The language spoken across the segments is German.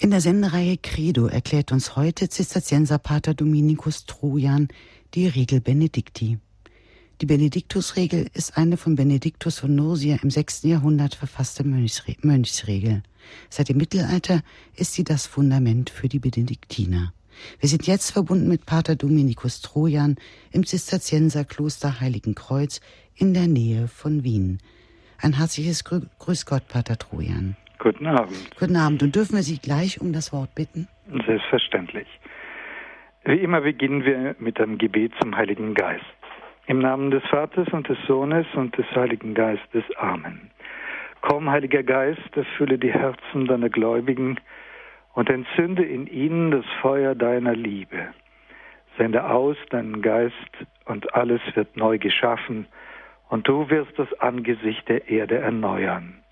In der Sendereihe Credo erklärt uns heute Zisterzienserpater Dominikus Trojan die Regel Benedikti. Die Benediktusregel ist eine von Benediktus von Nursia im 6. Jahrhundert verfasste Mönchsregel. Seit dem Mittelalter ist sie das Fundament für die Benediktiner. Wir sind jetzt verbunden mit Pater Dominikus Trojan im Zisterzienserkloster Heiligenkreuz in der Nähe von Wien. Ein herzliches Grüß Gott, Pater Trojan. Guten Abend. Guten Abend. Und dürfen wir Sie gleich um das Wort bitten? Selbstverständlich. Wie immer beginnen wir mit einem Gebet zum Heiligen Geist. Im Namen des Vaters und des Sohnes und des Heiligen Geistes. Amen. Komm, Heiliger Geist, erfülle die Herzen deiner Gläubigen und entzünde in ihnen das Feuer deiner Liebe. Sende aus deinen Geist und alles wird neu geschaffen und du wirst das Angesicht der Erde erneuern.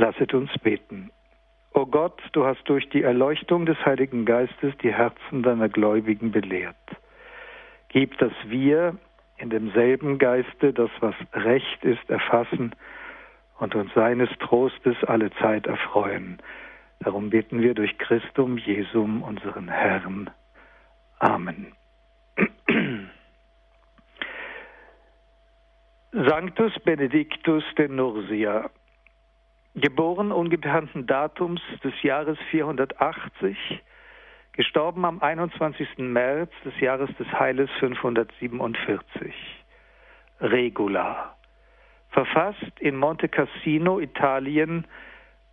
Lasset uns beten. O Gott, du hast durch die Erleuchtung des Heiligen Geistes die Herzen deiner Gläubigen belehrt. Gib, dass wir in demselben Geiste das, was recht ist, erfassen und uns seines Trostes alle Zeit erfreuen. Darum bitten wir durch Christum Jesum, unseren Herrn. Amen. Sanctus Benedictus de Nursia geboren ungebekannten Datums des Jahres 480, gestorben am 21. März des Jahres des Heiles 547. Regula. Verfasst in Monte Cassino, Italien,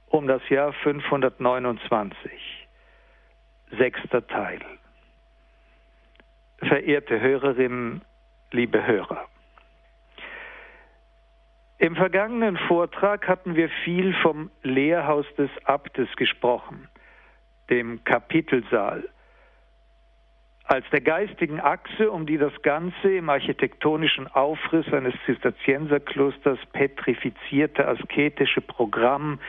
um das Jahr 529. Sechster Teil. Verehrte Hörerinnen, liebe Hörer. Im vergangenen Vortrag hatten wir viel vom Lehrhaus des Abtes gesprochen, dem Kapitelsaal, als der geistigen Achse, um die das Ganze im architektonischen Aufriss eines Zisterzienserklosters petrifizierte asketische Programm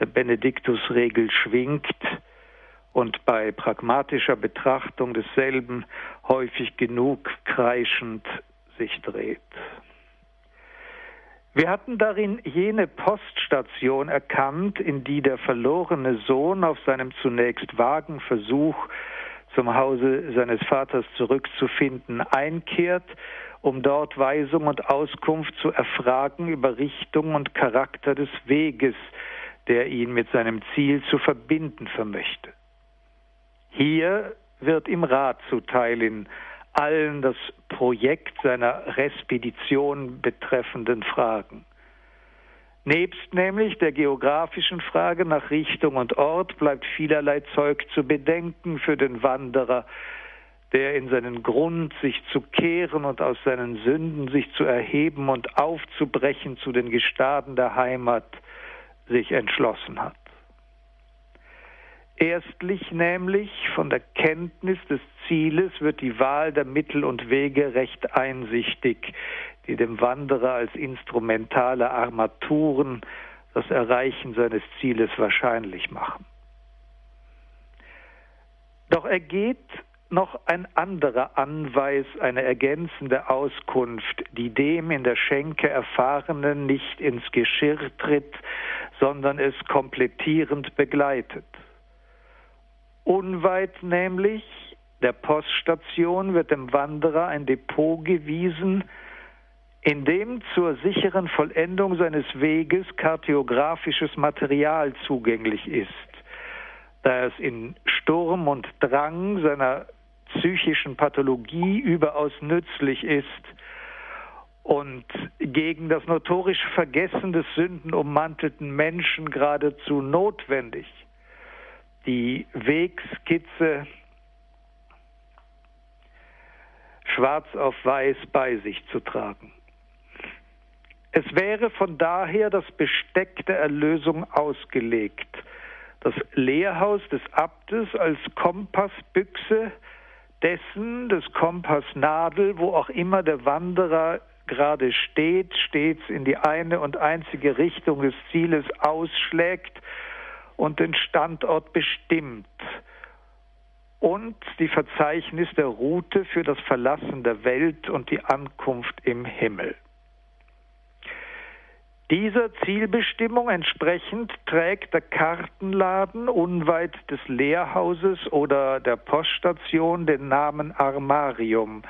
der Benediktusregel schwingt und bei pragmatischer Betrachtung desselben häufig genug kreischend sich dreht. Wir hatten darin jene Poststation erkannt, in die der verlorene Sohn auf seinem zunächst vagen Versuch, zum Hause seines Vaters zurückzufinden, einkehrt, um dort Weisung und Auskunft zu erfragen über Richtung und Charakter des Weges, der ihn mit seinem Ziel zu verbinden vermöchte. Hier wird ihm Rat zuteil in allen das Projekt seiner Respedition betreffenden Fragen. Nebst nämlich der geografischen Frage nach Richtung und Ort bleibt vielerlei Zeug zu bedenken für den Wanderer, der in seinen Grund, sich zu kehren und aus seinen Sünden sich zu erheben und aufzubrechen zu den Gestaden der Heimat, sich entschlossen hat. Erstlich nämlich von der Kenntnis des Zieles wird die Wahl der Mittel und Wege recht einsichtig, die dem Wanderer als instrumentale Armaturen das Erreichen seines Zieles wahrscheinlich machen. Doch ergeht noch ein anderer Anweis, eine ergänzende Auskunft, die dem in der Schenke Erfahrenen nicht ins Geschirr tritt, sondern es komplettierend begleitet. Unweit nämlich der Poststation wird dem Wanderer ein Depot gewiesen, in dem zur sicheren Vollendung seines Weges kartografisches Material zugänglich ist, da es in Sturm und Drang seiner psychischen Pathologie überaus nützlich ist und gegen das notorische Vergessen des sündenummantelten Menschen geradezu notwendig die Wegskizze schwarz auf weiß bei sich zu tragen. Es wäre von daher das Besteck der Erlösung ausgelegt, das Lehrhaus des Abtes als Kompassbüchse dessen, des Kompassnadel, wo auch immer der Wanderer gerade steht, stets in die eine und einzige Richtung des Zieles ausschlägt und den Standort bestimmt und die Verzeichnis der Route für das Verlassen der Welt und die Ankunft im Himmel. Dieser Zielbestimmung entsprechend trägt der Kartenladen unweit des Lehrhauses oder der Poststation den Namen Armarium.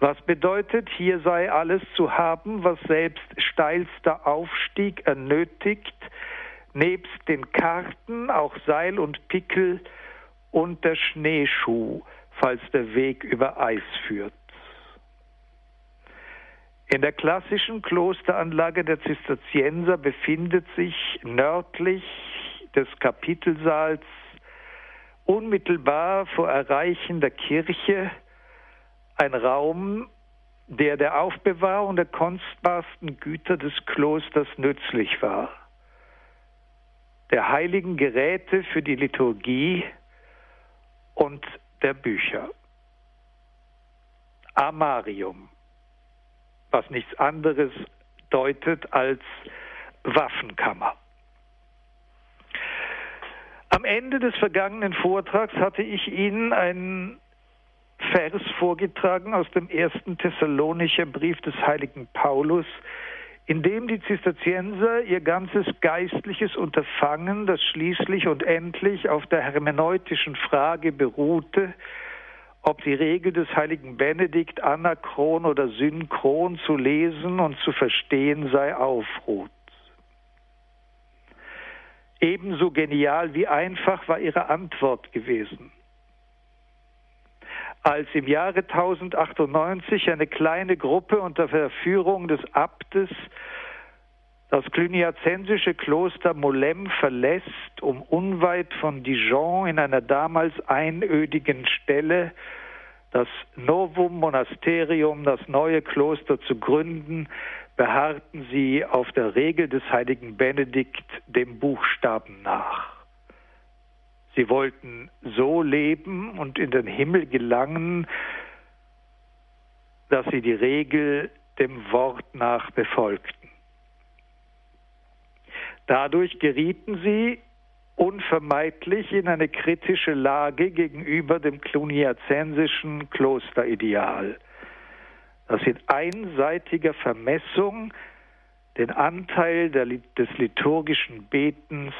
Was bedeutet, hier sei alles zu haben, was selbst steilster Aufstieg ernötigt, nebst den Karten auch Seil und Pickel und der Schneeschuh, falls der Weg über Eis führt. In der klassischen Klosteranlage der Zisterzienser befindet sich nördlich des Kapitelsaals unmittelbar vor Erreichen der Kirche ein Raum, der der Aufbewahrung der kostbarsten Güter des Klosters nützlich war, der heiligen Geräte für die Liturgie und der Bücher. Amarium was nichts anderes deutet als Waffenkammer. Am Ende des vergangenen Vortrags hatte ich Ihnen einen Vers vorgetragen aus dem ersten Thessalonischer Brief des heiligen Paulus, in dem die Zisterzienser ihr ganzes geistliches Unterfangen, das schließlich und endlich auf der hermeneutischen Frage beruhte, ob die Regel des heiligen Benedikt anachron oder synchron zu lesen und zu verstehen sei, aufruht. Ebenso genial wie einfach war ihre Antwort gewesen. Als im Jahre 1098 eine kleine Gruppe unter der Führung des Abtes das cluniazensische Kloster Molem verlässt, um unweit von Dijon in einer damals einödigen Stelle das Novum Monasterium, das neue Kloster zu gründen, beharrten sie auf der Regel des heiligen Benedikt dem Buchstaben nach. Sie wollten so leben und in den Himmel gelangen, dass sie die Regel dem Wort nach befolgten. Dadurch gerieten sie unvermeidlich in eine kritische Lage gegenüber dem cluniazensischen Klosterideal, das in einseitiger Vermessung den Anteil der, des liturgischen Betens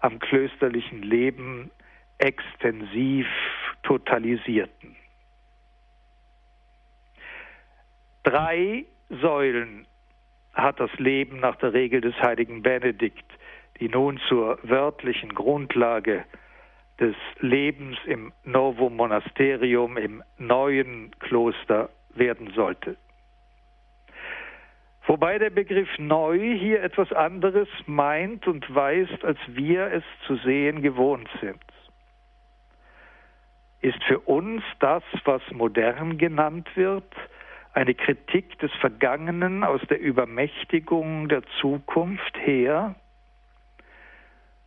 am klösterlichen Leben extensiv totalisierten. Drei Säulen hat das Leben nach der Regel des heiligen Benedikt, die nun zur wörtlichen Grundlage des Lebens im Novum Monasterium, im neuen Kloster werden sollte. Wobei der Begriff neu hier etwas anderes meint und weist, als wir es zu sehen gewohnt sind. Ist für uns das, was modern genannt wird, eine Kritik des Vergangenen aus der Übermächtigung der Zukunft her,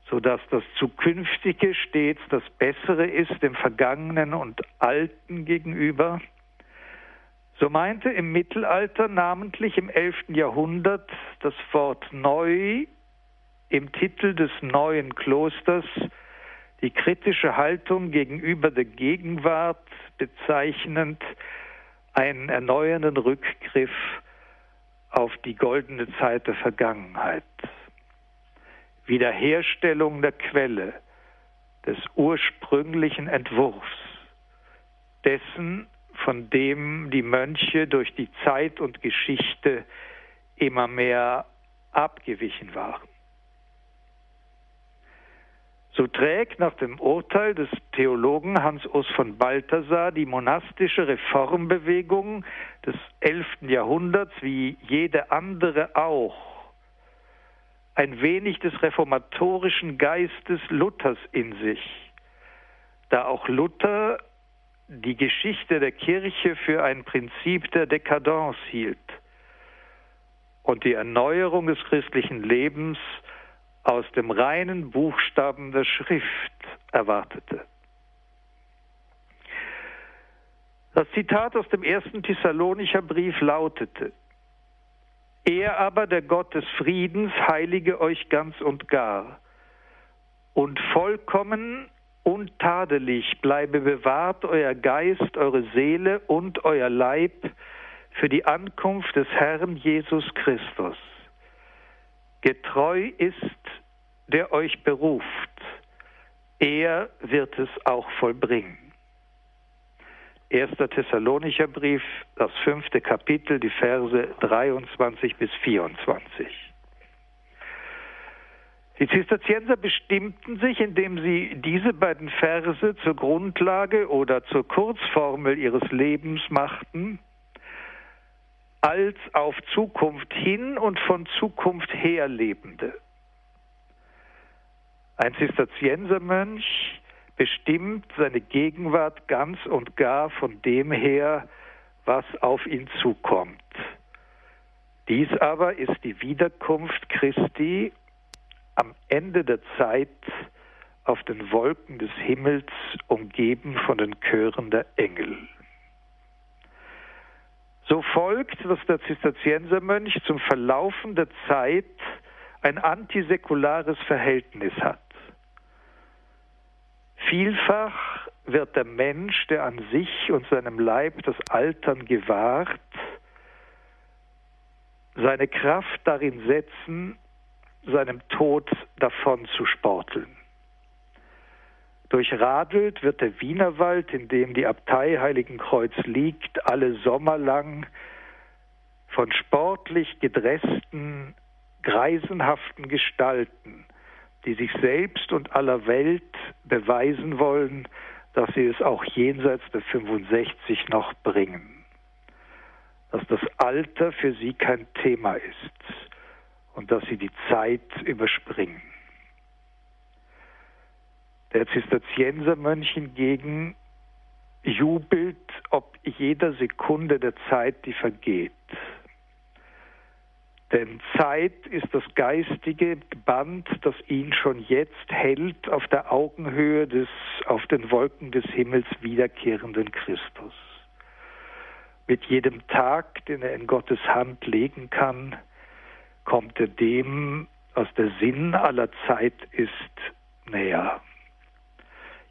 sodass das Zukünftige stets das Bessere ist dem Vergangenen und Alten gegenüber. So meinte im Mittelalter, namentlich im 11. Jahrhundert, das Wort neu im Titel des neuen Klosters die kritische Haltung gegenüber der Gegenwart bezeichnend einen erneuernden Rückgriff auf die goldene Zeit der Vergangenheit. Wiederherstellung der Quelle, des ursprünglichen Entwurfs, dessen, von dem die Mönche durch die Zeit und Geschichte immer mehr abgewichen waren. So trägt nach dem Urteil des Theologen Hans Urs von Balthasar die monastische Reformbewegung des 11. Jahrhunderts wie jede andere auch ein wenig des reformatorischen Geistes Luthers in sich, da auch Luther die Geschichte der Kirche für ein Prinzip der Dekadenz hielt und die Erneuerung des christlichen Lebens aus dem reinen Buchstaben der Schrift erwartete. Das Zitat aus dem ersten Thessalonicher Brief lautete, Er aber, der Gott des Friedens, heilige euch ganz und gar, und vollkommen untadelig bleibe bewahrt euer Geist, eure Seele und euer Leib für die Ankunft des Herrn Jesus Christus. Getreu ist, der euch beruft. Er wird es auch vollbringen. 1. Thessalonicher Brief, das fünfte Kapitel, die Verse 23 bis 24. Die Zisterzienser bestimmten sich, indem sie diese beiden Verse zur Grundlage oder zur Kurzformel ihres Lebens machten, als auf Zukunft hin und von Zukunft her Lebende. Ein Zisterziensermönch bestimmt seine Gegenwart ganz und gar von dem her, was auf ihn zukommt. Dies aber ist die Wiederkunft Christi am Ende der Zeit auf den Wolken des Himmels, umgeben von den Chören der Engel. So folgt, dass der Zisterziensermönch zum Verlaufen der Zeit ein antisäkulares Verhältnis hat. Vielfach wird der Mensch, der an sich und seinem Leib das Altern gewahrt, seine Kraft darin setzen, seinem Tod davon zu sporteln. Durchradelt wird der Wienerwald, in dem die Abtei Heiligenkreuz liegt, alle Sommer lang von sportlich gedressten, greisenhaften Gestalten, die sich selbst und aller Welt beweisen wollen, dass sie es auch jenseits der 65 noch bringen. Dass das Alter für sie kein Thema ist und dass sie die Zeit überspringen. Der Zisterziensermönch hingegen jubelt ob jeder Sekunde der Zeit, die vergeht. Denn Zeit ist das geistige Band, das ihn schon jetzt hält auf der Augenhöhe des auf den Wolken des Himmels wiederkehrenden Christus. Mit jedem Tag, den er in Gottes Hand legen kann, kommt er dem, was der Sinn aller Zeit ist, näher.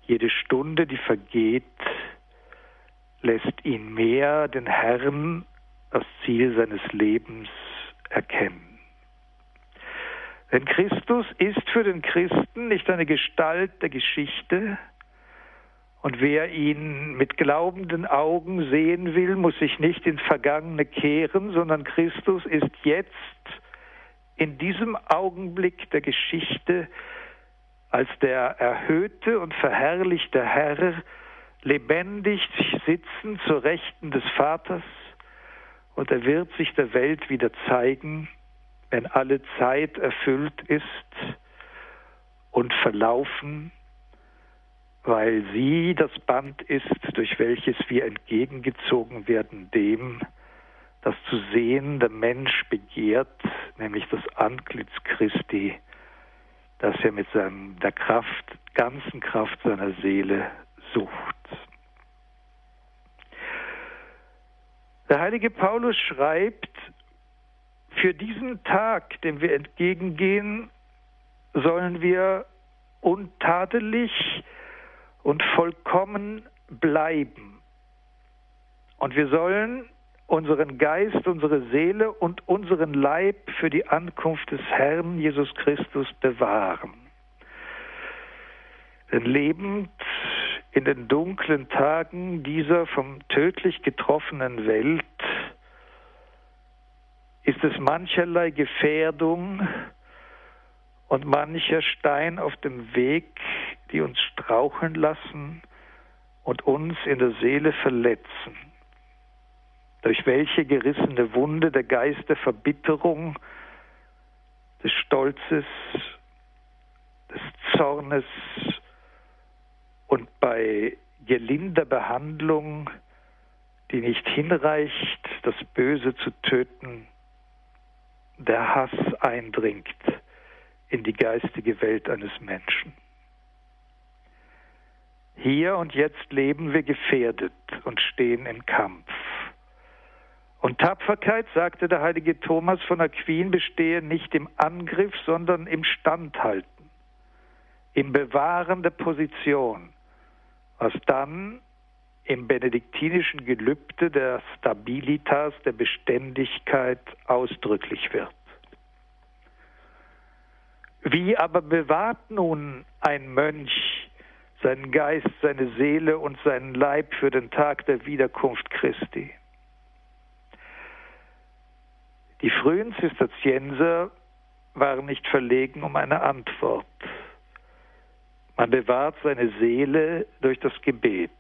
Jede Stunde, die vergeht, lässt ihn mehr den Herrn, das Ziel seines Lebens, erkennen. Denn Christus ist für den Christen nicht eine Gestalt der Geschichte, und wer ihn mit glaubenden Augen sehen will, muss sich nicht ins Vergangene kehren, sondern Christus ist jetzt in diesem Augenblick der Geschichte als der erhöhte und verherrlichte Herr lebendig sitzen zur Rechten des Vaters und er wird sich der Welt wieder zeigen, wenn alle Zeit erfüllt ist und verlaufen, weil sie das Band ist, durch welches wir entgegengezogen werden dem, das zu sehen der Mensch begehrt, nämlich das Antlitz Christi, das er mit seinem, der Kraft, ganzen Kraft seiner Seele sucht. Der heilige Paulus schreibt, für diesen Tag, dem wir entgegengehen, sollen wir untadelig und vollkommen bleiben. Und wir sollen unseren Geist, unsere Seele und unseren Leib für die Ankunft des Herrn Jesus Christus bewahren. Denn lebend in den dunklen Tagen dieser vom tödlich getroffenen Welt ist es mancherlei Gefährdung und mancher Stein auf dem Weg, die uns straucheln lassen und uns in der Seele verletzen durch welche gerissene Wunde der Geist der Verbitterung, des Stolzes, des Zornes und bei gelinder Behandlung, die nicht hinreicht, das Böse zu töten, der Hass eindringt in die geistige Welt eines Menschen. Hier und jetzt leben wir gefährdet und stehen im Kampf. Und Tapferkeit, sagte der heilige Thomas von Aquin, bestehe nicht im Angriff, sondern im Standhalten, im Bewahren der Position, was dann im benediktinischen Gelübde der Stabilitas, der Beständigkeit ausdrücklich wird. Wie aber bewahrt nun ein Mönch seinen Geist, seine Seele und seinen Leib für den Tag der Wiederkunft Christi? Die frühen Zisterzienser waren nicht verlegen um eine Antwort. Man bewahrt seine Seele durch das Gebet,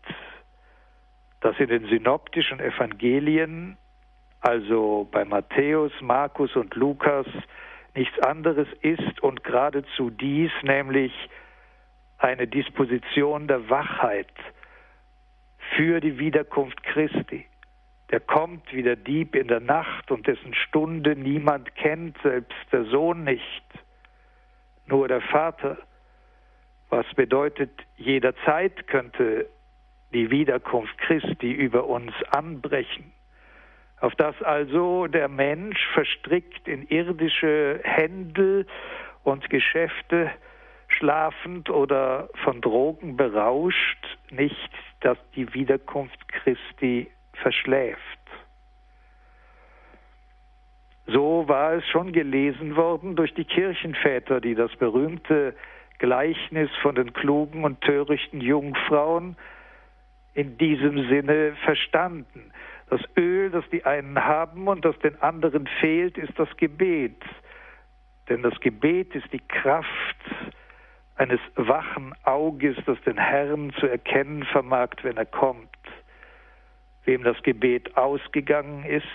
das in den synoptischen Evangelien, also bei Matthäus, Markus und Lukas, nichts anderes ist und geradezu dies, nämlich eine Disposition der Wachheit für die Wiederkunft Christi. Der kommt wie der Dieb in der Nacht und dessen Stunde niemand kennt, selbst der Sohn nicht, nur der Vater. Was bedeutet, jederzeit könnte die Wiederkunft Christi über uns anbrechen auf das also der Mensch verstrickt in irdische Händel und Geschäfte schlafend oder von Drogen berauscht, nicht, dass die Wiederkunft Christi verschläft. So war es schon gelesen worden durch die Kirchenväter, die das berühmte Gleichnis von den klugen und törichten Jungfrauen in diesem Sinne verstanden. Das Öl, das die einen haben und das den anderen fehlt, ist das Gebet. Denn das Gebet ist die Kraft eines wachen Auges, das den Herrn zu erkennen vermag, wenn er kommt. Wem das Gebet ausgegangen ist,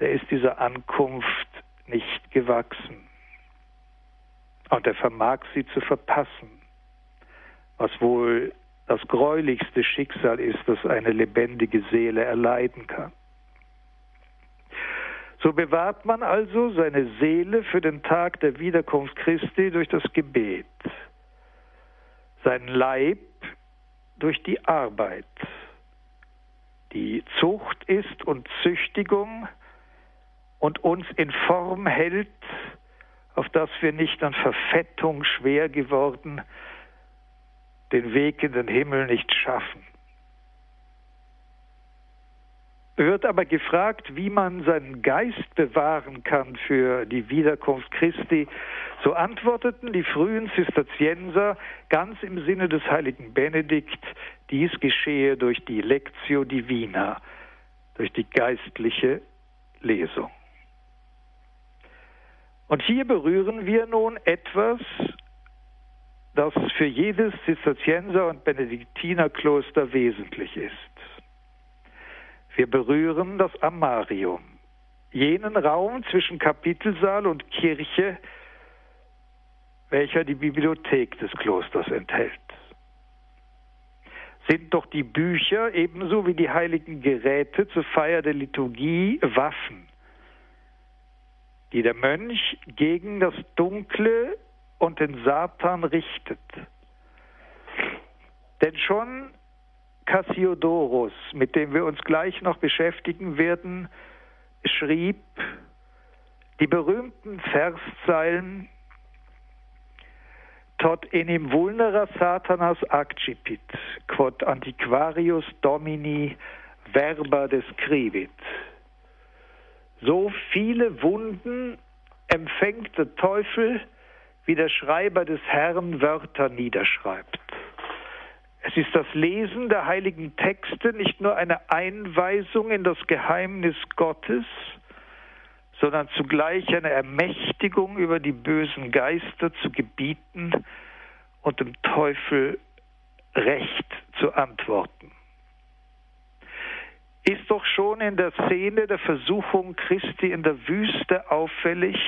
der ist dieser Ankunft nicht gewachsen. Und er vermag sie zu verpassen, was wohl das gräulichste Schicksal ist, das eine lebendige Seele erleiden kann. So bewahrt man also seine Seele für den Tag der Wiederkunft Christi durch das Gebet, seinen Leib durch die Arbeit. Die Zucht ist und Züchtigung und uns in Form hält, auf dass wir nicht an Verfettung schwer geworden den Weg in den Himmel nicht schaffen. Wird aber gefragt, wie man seinen Geist bewahren kann für die Wiederkunft Christi, so antworteten die frühen Zisterzienser ganz im Sinne des heiligen Benedikt, dies geschehe durch die Lectio Divina, durch die geistliche Lesung. Und hier berühren wir nun etwas, das für jedes Zisterzienser und Benediktinerkloster wesentlich ist. Wir berühren das Amarium, jenen Raum zwischen Kapitelsaal und Kirche, welcher die Bibliothek des Klosters enthält. Sind doch die Bücher ebenso wie die heiligen Geräte zur Feier der Liturgie Waffen, die der Mönch gegen das Dunkle und den Satan richtet. Denn schon Cassiodorus, mit dem wir uns gleich noch beschäftigen werden, schrieb die berühmten Verszeilen Tot enim vulnera satanas accipit, quod antiquarius domini verba describit. So viele Wunden empfängt der Teufel, wie der Schreiber des Herrn Wörter niederschreibt. Es ist das Lesen der heiligen Texte nicht nur eine Einweisung in das Geheimnis Gottes, sondern zugleich eine Ermächtigung über die bösen Geister zu gebieten und dem Teufel Recht zu antworten. Ist doch schon in der Szene der Versuchung Christi in der Wüste auffällig,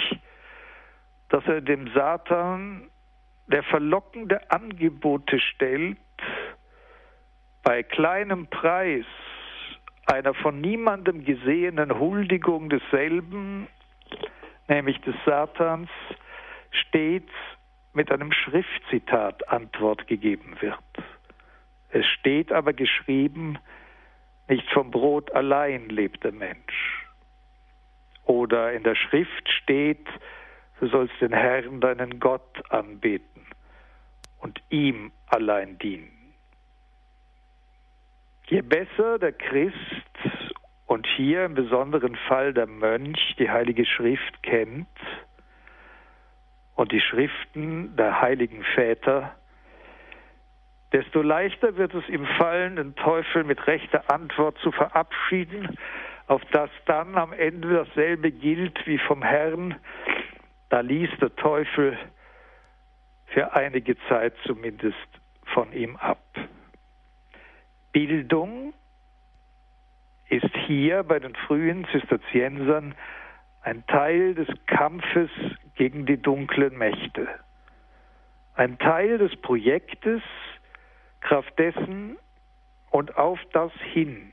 dass er dem Satan der verlockende Angebote stellt, bei kleinem Preis einer von niemandem gesehenen Huldigung desselben, nämlich des Satans, stets mit einem Schriftzitat Antwort gegeben wird. Es steht aber geschrieben, nicht vom Brot allein lebt der Mensch. Oder in der Schrift steht, du sollst den Herrn, deinen Gott, anbeten und ihm allein dienen. Je besser der Christ und hier im besonderen Fall der Mönch die Heilige Schrift kennt, und die Schriften der heiligen Väter, desto leichter wird es ihm fallen, den Teufel mit rechter Antwort zu verabschieden, auf das dann am Ende dasselbe gilt wie vom Herrn. Da ließ der Teufel für einige Zeit zumindest von ihm ab. Bildung ist hier bei den frühen Zisterziensern ein Teil des Kampfes gegen die dunklen Mächte, ein Teil des Projektes, Kraft dessen und auf das hin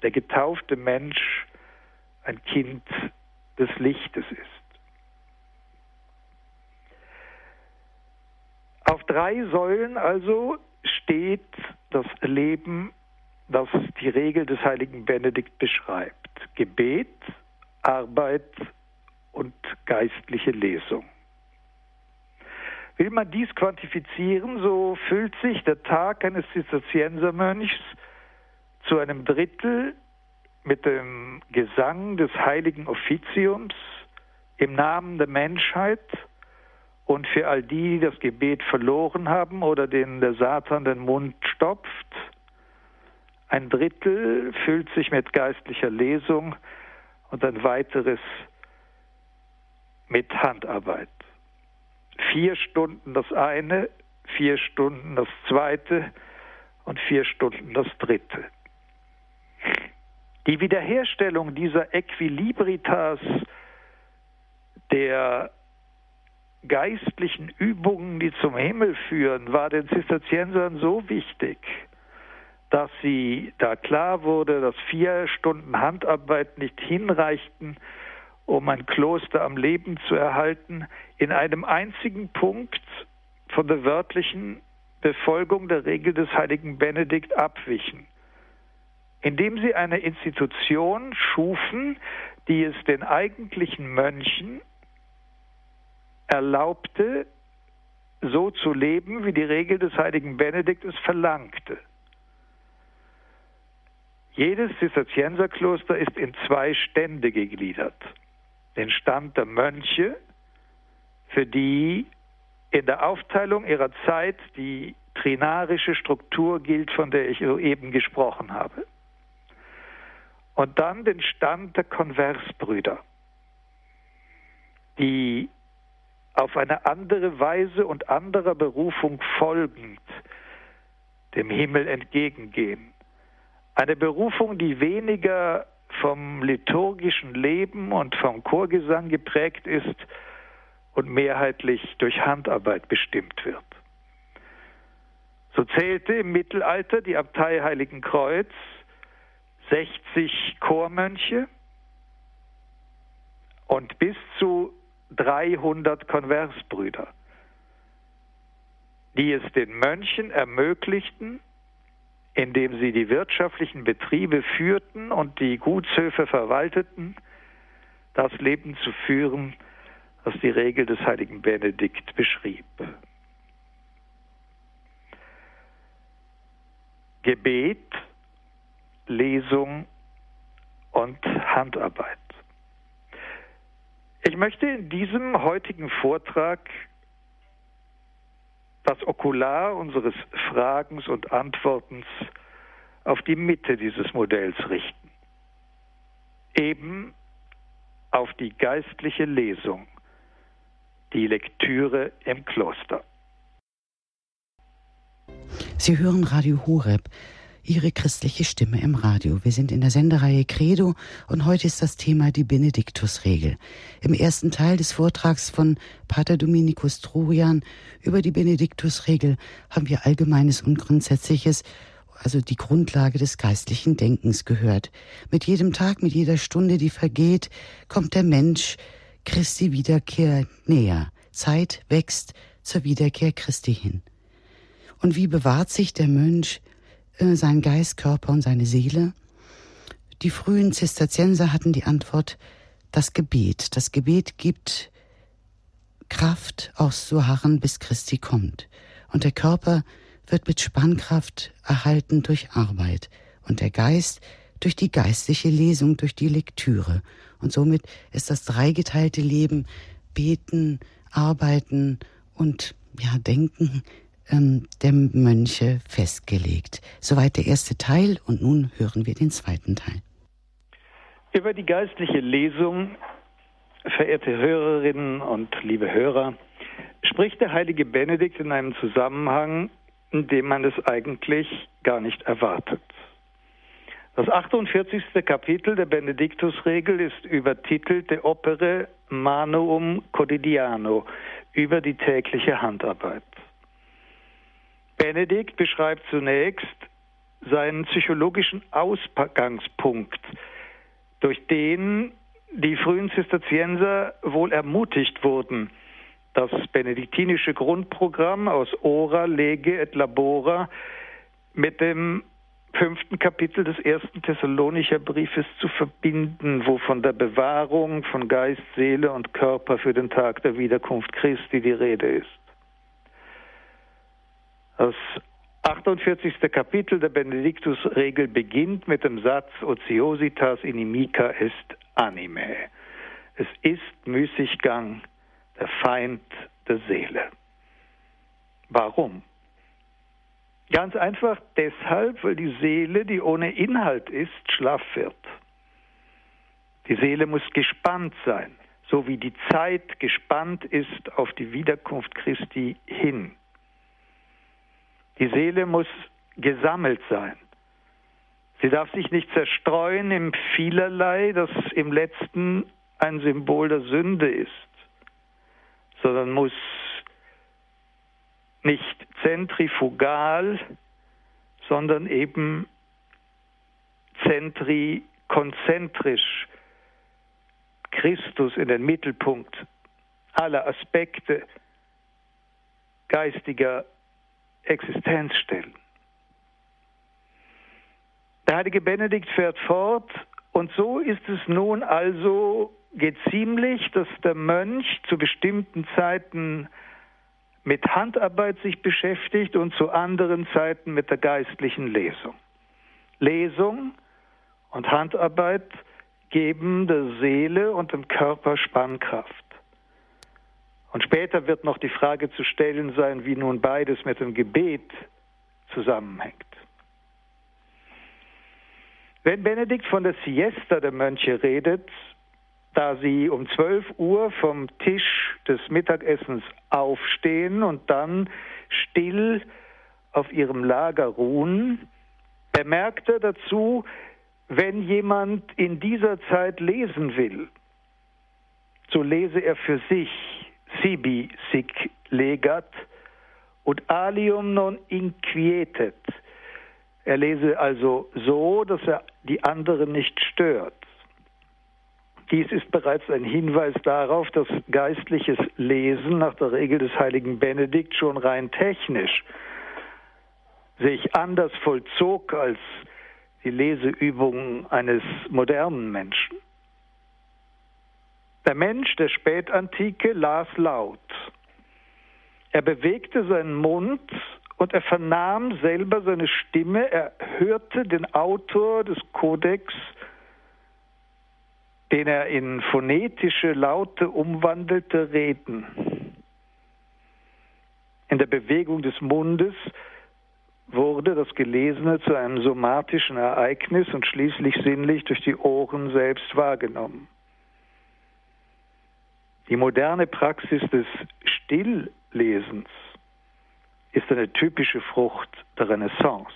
der getaufte Mensch ein Kind des Lichtes ist. Auf drei Säulen also steht das Leben, das die Regel des heiligen Benedikt beschreibt. Gebet, Arbeit und geistliche Lesung. Will man dies quantifizieren, so füllt sich der Tag eines Zisterziensermönchs zu einem Drittel mit dem Gesang des heiligen Offiziums im Namen der Menschheit und für all die, die das Gebet verloren haben oder denen der Satan den Mund stopft. Ein Drittel füllt sich mit geistlicher Lesung und ein weiteres mit Handarbeit vier Stunden das eine, vier Stunden das zweite und vier Stunden das dritte. Die Wiederherstellung dieser Equilibritas der geistlichen Übungen, die zum Himmel führen, war den Zisterziensern so wichtig, dass sie, da klar wurde, dass vier Stunden Handarbeit nicht hinreichten, um ein Kloster am Leben zu erhalten, in einem einzigen Punkt von der wörtlichen Befolgung der Regel des heiligen Benedikt abwichen, indem sie eine Institution schufen, die es den eigentlichen Mönchen erlaubte, so zu leben, wie die Regel des heiligen Benedikt es verlangte. Jedes Zisterzienserkloster ist in zwei Stände gegliedert den Stand der Mönche, für die in der Aufteilung ihrer Zeit die trinarische Struktur gilt, von der ich soeben gesprochen habe. Und dann den Stand der Konversbrüder, die auf eine andere Weise und anderer Berufung folgend dem Himmel entgegengehen. Eine Berufung, die weniger vom liturgischen Leben und vom Chorgesang geprägt ist und mehrheitlich durch Handarbeit bestimmt wird. So zählte im Mittelalter die Abtei Heiligen Kreuz 60 Chormönche und bis zu 300 Konversbrüder, die es den Mönchen ermöglichten, indem sie die wirtschaftlichen Betriebe führten und die Gutshöfe verwalteten, das Leben zu führen, das die Regel des heiligen Benedikt beschrieb. Gebet, Lesung und Handarbeit. Ich möchte in diesem heutigen Vortrag das Okular unseres Fragens und Antwortens auf die Mitte dieses Modells richten. Eben auf die geistliche Lesung, die Lektüre im Kloster. Sie hören Radio Horeb Ihre christliche Stimme im Radio. Wir sind in der Sendereihe Credo und heute ist das Thema die Benediktusregel. Im ersten Teil des Vortrags von Pater Dominikus Trojan über die Benediktusregel haben wir Allgemeines und Grundsätzliches, also die Grundlage des geistlichen Denkens gehört. Mit jedem Tag, mit jeder Stunde, die vergeht, kommt der Mensch Christi Wiederkehr näher. Zeit wächst zur Wiederkehr Christi hin. Und wie bewahrt sich der Mönch äh, sein Geist, Körper und seine Seele? Die frühen Zisterzienser hatten die Antwort, das Gebet. Das Gebet gibt Kraft auszuharren, bis Christi kommt. Und der Körper wird mit Spannkraft erhalten durch Arbeit und der Geist durch die geistliche Lesung, durch die Lektüre. Und somit ist das dreigeteilte Leben Beten, Arbeiten und ja, Denken ähm, der Mönche festgelegt. Soweit der erste Teil und nun hören wir den zweiten Teil. Über die geistliche Lesung, verehrte Hörerinnen und liebe Hörer, spricht der heilige Benedikt in einem Zusammenhang, in dem man es eigentlich gar nicht erwartet. Das 48. Kapitel der Benediktusregel ist übertitelt De Opere Manuum Quotidiano über die tägliche Handarbeit. Benedikt beschreibt zunächst seinen psychologischen Ausgangspunkt, durch den die frühen Zisterzienser wohl ermutigt wurden, das benediktinische Grundprogramm aus Ora, Lege et Labora mit dem fünften Kapitel des ersten Thessalonicher Briefes zu verbinden, wo von der Bewahrung von Geist, Seele und Körper für den Tag der Wiederkunft Christi die Rede ist. Das 48. Kapitel der Benediktusregel beginnt mit dem Satz Ociositas inimica est anime. Es ist Müßiggang, der Feind der Seele. Warum? Ganz einfach deshalb, weil die Seele, die ohne Inhalt ist, schlaff wird. Die Seele muss gespannt sein, so wie die Zeit gespannt ist auf die Wiederkunft Christi hin. Die Seele muss gesammelt sein. Sie darf sich nicht zerstreuen im Vielerlei, das im letzten ein Symbol der Sünde ist, sondern muss nicht zentrifugal, sondern eben zentrikonzentrisch Christus in den Mittelpunkt aller Aspekte geistiger Existenz stellen. Der heilige Benedikt fährt fort, und so ist es nun also geziemlich, dass der Mönch zu bestimmten Zeiten mit Handarbeit sich beschäftigt und zu anderen Zeiten mit der geistlichen Lesung. Lesung und Handarbeit geben der Seele und dem Körper Spannkraft. Und später wird noch die Frage zu stellen sein, wie nun beides mit dem Gebet zusammenhängt. Wenn Benedikt von der Siesta der Mönche redet, da sie um 12 Uhr vom Tisch des Mittagessens aufstehen und dann still auf ihrem Lager ruhen, bemerkt er dazu, wenn jemand in dieser Zeit lesen will, so lese er für sich, sibi sic legat, und alium non inquietet. Er lese also so, dass er die anderen nicht stört. Dies ist bereits ein Hinweis darauf, dass geistliches Lesen nach der Regel des heiligen Benedikt schon rein technisch sich anders vollzog als die Leseübungen eines modernen Menschen. Der Mensch der Spätantike las laut. Er bewegte seinen Mund und er vernahm selber seine Stimme, er hörte den Autor des Kodex den er in phonetische Laute umwandelte, reden. In der Bewegung des Mundes wurde das Gelesene zu einem somatischen Ereignis und schließlich sinnlich durch die Ohren selbst wahrgenommen. Die moderne Praxis des Stilllesens ist eine typische Frucht der Renaissance.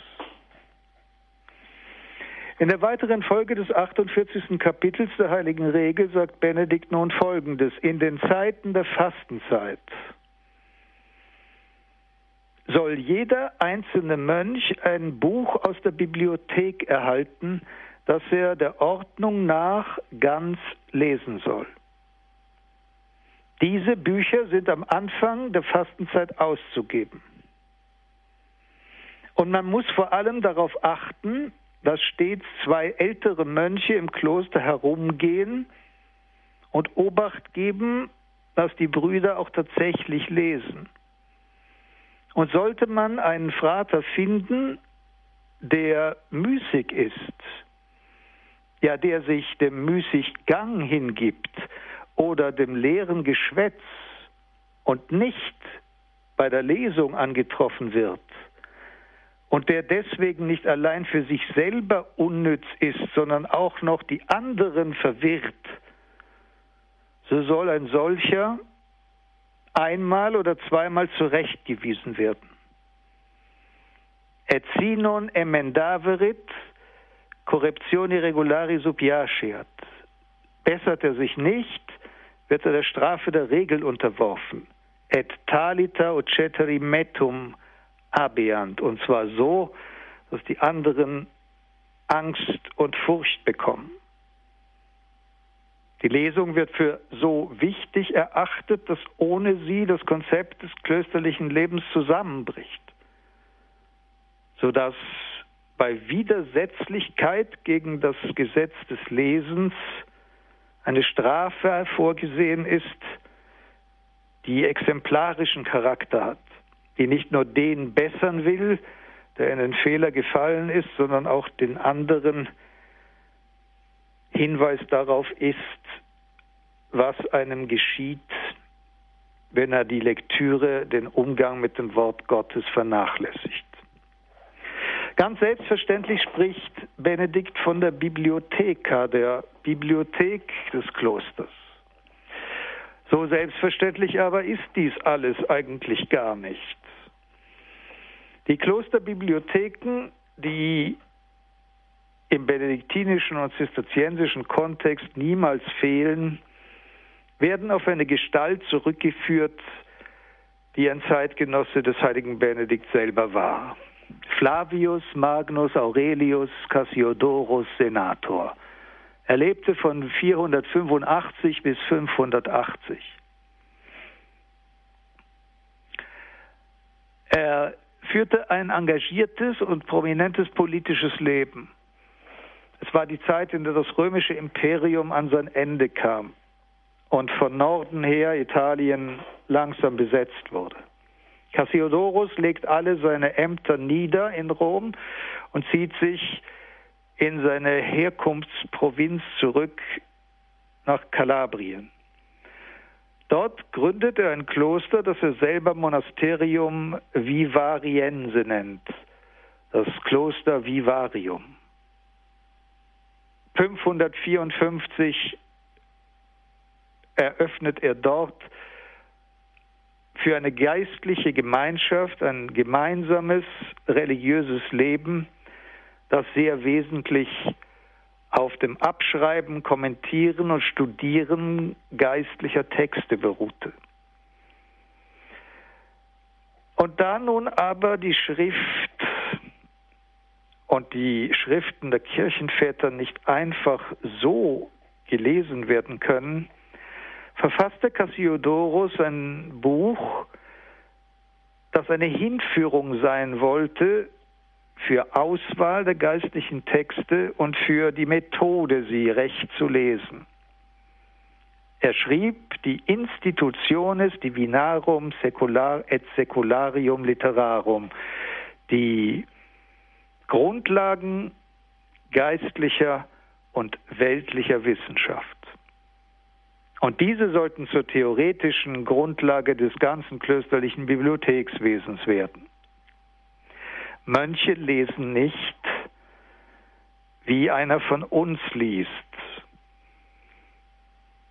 In der weiteren Folge des 48. Kapitels der Heiligen Regel sagt Benedikt nun Folgendes. In den Zeiten der Fastenzeit soll jeder einzelne Mönch ein Buch aus der Bibliothek erhalten, das er der Ordnung nach ganz lesen soll. Diese Bücher sind am Anfang der Fastenzeit auszugeben. Und man muss vor allem darauf achten, dass stets zwei ältere Mönche im Kloster herumgehen und Obacht geben, dass die Brüder auch tatsächlich lesen. Und sollte man einen Vater finden, der müßig ist, ja, der sich dem Müßiggang hingibt oder dem leeren Geschwätz und nicht bei der Lesung angetroffen wird und der deswegen nicht allein für sich selber unnütz ist, sondern auch noch die anderen verwirrt, so soll ein solcher einmal oder zweimal zurechtgewiesen werden. Et si non emendaverit, corruptione regulari subjaceat. Bessert er sich nicht, wird er der Strafe der Regel unterworfen. Et talita uceteri metum abeant. Und zwar so, dass die anderen Angst und Furcht bekommen. Die Lesung wird für so wichtig erachtet, dass ohne sie das Konzept des klösterlichen Lebens zusammenbricht, sodass bei Widersetzlichkeit gegen das Gesetz des Lesens eine Strafe vorgesehen ist, die exemplarischen Charakter hat, die nicht nur den bessern will, der in den Fehler gefallen ist, sondern auch den anderen Hinweis darauf ist, was einem geschieht, wenn er die Lektüre, den Umgang mit dem Wort Gottes vernachlässigt. Ganz selbstverständlich spricht Benedikt von der Bibliotheka, der Bibliothek des Klosters. So selbstverständlich aber ist dies alles eigentlich gar nicht. Die Klosterbibliotheken, die im benediktinischen und zisterziensischen Kontext niemals fehlen, werden auf eine Gestalt zurückgeführt, die ein Zeitgenosse des heiligen Benedikt selber war. Flavius Magnus Aurelius Cassiodorus Senator. Er lebte von 485 bis 580. Er führte ein engagiertes und prominentes politisches Leben. Es war die Zeit, in der das römische Imperium an sein Ende kam und von Norden her Italien langsam besetzt wurde. Cassiodorus legt alle seine Ämter nieder in Rom und zieht sich in seine Herkunftsprovinz zurück nach Kalabrien. Dort gründet er ein Kloster, das er selber Monasterium Vivariense nennt, das Kloster Vivarium. 554 eröffnet er dort für eine geistliche Gemeinschaft ein gemeinsames religiöses Leben, das sehr wesentlich auf dem Abschreiben, Kommentieren und Studieren geistlicher Texte beruhte. Und da nun aber die Schrift und die Schriften der Kirchenväter nicht einfach so gelesen werden können, verfasste Cassiodorus ein Buch, das eine Hinführung sein wollte für Auswahl der geistlichen Texte und für die Methode, sie recht zu lesen. Er schrieb die Institutiones Divinarum Secular et Secularium Literarum, die Grundlagen geistlicher und weltlicher Wissenschaft. Und diese sollten zur theoretischen Grundlage des ganzen klösterlichen Bibliothekswesens werden. Mönche lesen nicht, wie einer von uns liest.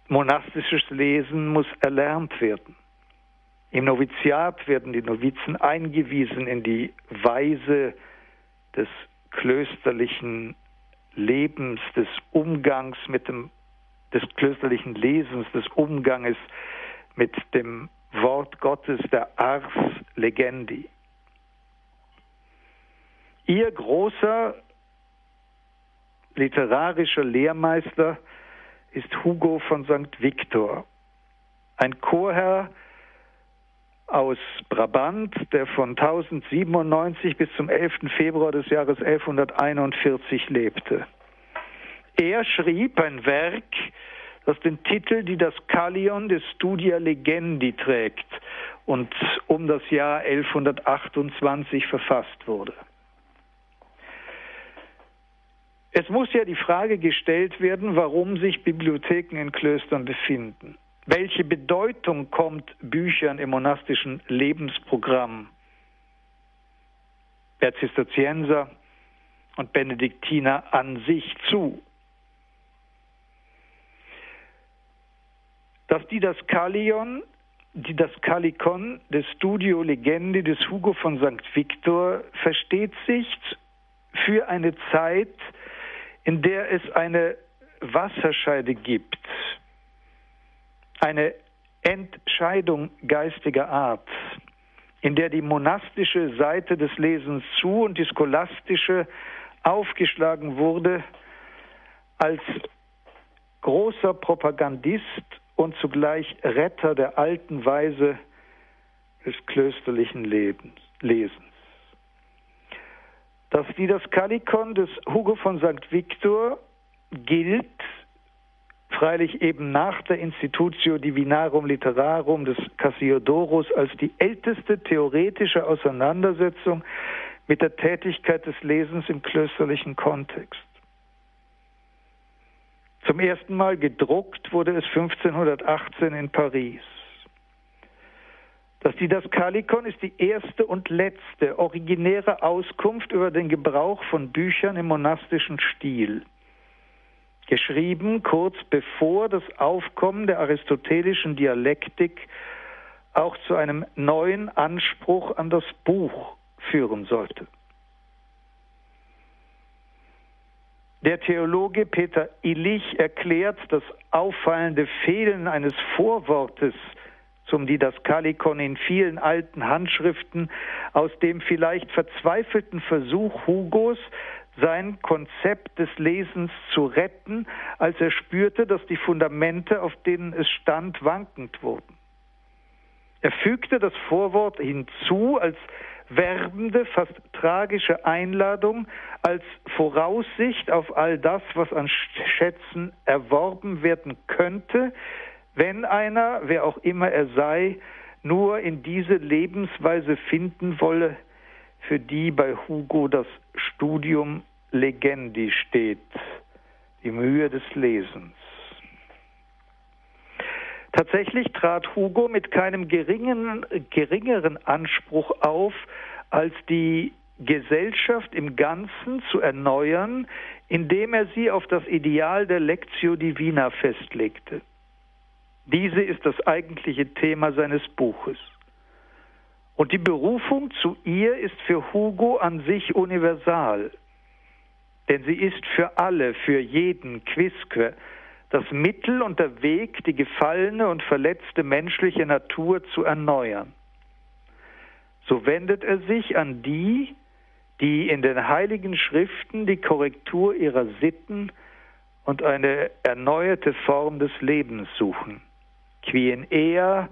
Monastisches Lesen muss erlernt werden. Im Noviziat werden die Novizen eingewiesen in die Weise des klösterlichen Lebens, des Umgangs mit dem des klösterlichen Lesens, des Umganges mit dem Wort Gottes, der Ars Legendi. Ihr großer literarischer Lehrmeister ist Hugo von St. Victor, ein Chorherr aus Brabant, der von 1097 bis zum 11. Februar des Jahres 1141 lebte. Er schrieb ein Werk, das den Titel Die das Kalion des Studia Legendi trägt und um das Jahr 1128 verfasst wurde. Es muss ja die Frage gestellt werden, warum sich Bibliotheken in Klöstern befinden. Welche Bedeutung kommt Büchern im monastischen Lebensprogramm der Zisterzienser und Benediktiner an sich zu? Das Didaskalion, Didaskalikon des Studio Legendi des Hugo von St. Victor versteht sich für eine Zeit, in der es eine Wasserscheide gibt, eine Entscheidung geistiger Art, in der die monastische Seite des Lesens zu und die scholastische aufgeschlagen wurde als großer Propagandist und zugleich Retter der alten Weise des klösterlichen Lebens, Lesens. Das Didaskalikon des Hugo von St. Victor gilt freilich eben nach der Institutio Divinarum Literarum des Cassiodorus als die älteste theoretische Auseinandersetzung mit der Tätigkeit des Lesens im klösterlichen Kontext. Zum ersten Mal gedruckt wurde es 1518 in Paris. Das Didaskalikon ist die erste und letzte originäre Auskunft über den Gebrauch von Büchern im monastischen Stil geschrieben kurz bevor das Aufkommen der aristotelischen Dialektik auch zu einem neuen Anspruch an das Buch führen sollte. Der Theologe Peter Illich erklärt das auffallende Fehlen eines Vorwortes zum Didaskalikon in vielen alten Handschriften aus dem vielleicht verzweifelten Versuch Hugos, sein Konzept des Lesens zu retten, als er spürte, dass die Fundamente, auf denen es stand, wankend wurden. Er fügte das Vorwort hinzu als werbende, fast tragische Einladung, als Voraussicht auf all das, was an Schätzen erworben werden könnte, wenn einer, wer auch immer er sei, nur in diese Lebensweise finden wolle, für die bei Hugo das Studium Legendi steht, die Mühe des Lesens. Tatsächlich trat Hugo mit keinem geringen, geringeren Anspruch auf, als die Gesellschaft im Ganzen zu erneuern, indem er sie auf das Ideal der Lectio Divina festlegte. Diese ist das eigentliche Thema seines Buches. Und die Berufung zu ihr ist für Hugo an sich universal, denn sie ist für alle, für jeden Quisque das Mittel und der Weg, die gefallene und verletzte menschliche Natur zu erneuern. So wendet er sich an die, die in den heiligen Schriften die Korrektur ihrer Sitten und eine erneuerte Form des Lebens suchen. Qui in ea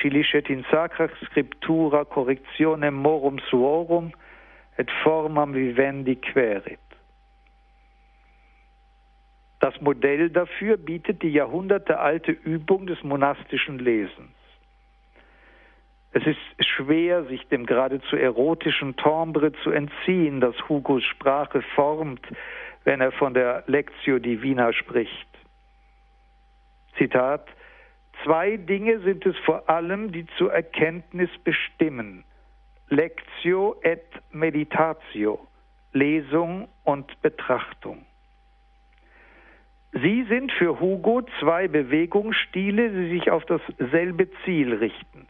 scilicet in sacra scriptura correctionem morum suorum et formam vivendi querit. Das Modell dafür bietet die jahrhundertealte Übung des monastischen Lesens. Es ist schwer, sich dem geradezu erotischen Timbre zu entziehen, das Hugos Sprache formt, wenn er von der Lectio Divina spricht. Zitat Zwei Dinge sind es vor allem, die zur Erkenntnis bestimmen. Lectio et Meditatio, Lesung und Betrachtung. Sie sind für Hugo zwei Bewegungsstile, die sich auf dasselbe Ziel richten.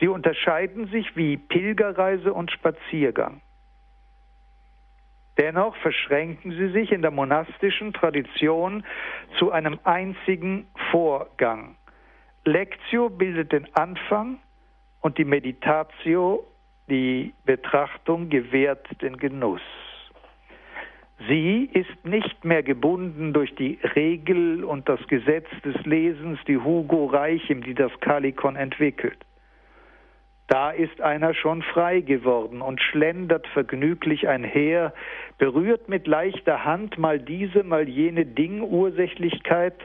Sie unterscheiden sich wie Pilgerreise und Spaziergang. Dennoch verschränken sie sich in der monastischen Tradition zu einem einzigen Vorgang. Lectio bildet den Anfang und die Meditatio, die Betrachtung, gewährt den Genuss. Sie ist nicht mehr gebunden durch die Regel und das Gesetz des Lesens, die Hugo Reich im Didaskalikon entwickelt. Da ist einer schon frei geworden und schlendert vergnüglich einher, berührt mit leichter Hand mal diese, mal jene Dingursächlichkeit,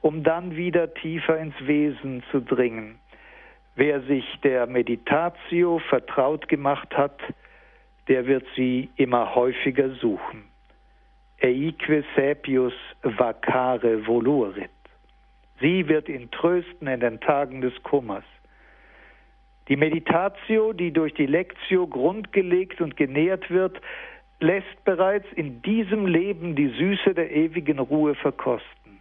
um dann wieder tiefer ins Wesen zu dringen. Wer sich der Meditatio vertraut gemacht hat, der wird sie immer häufiger suchen eique sapius vacare volurit. Sie wird ihn trösten in den Tagen des Kummers. Die Meditatio, die durch die Lectio grundgelegt und genährt wird, lässt bereits in diesem Leben die Süße der ewigen Ruhe verkosten.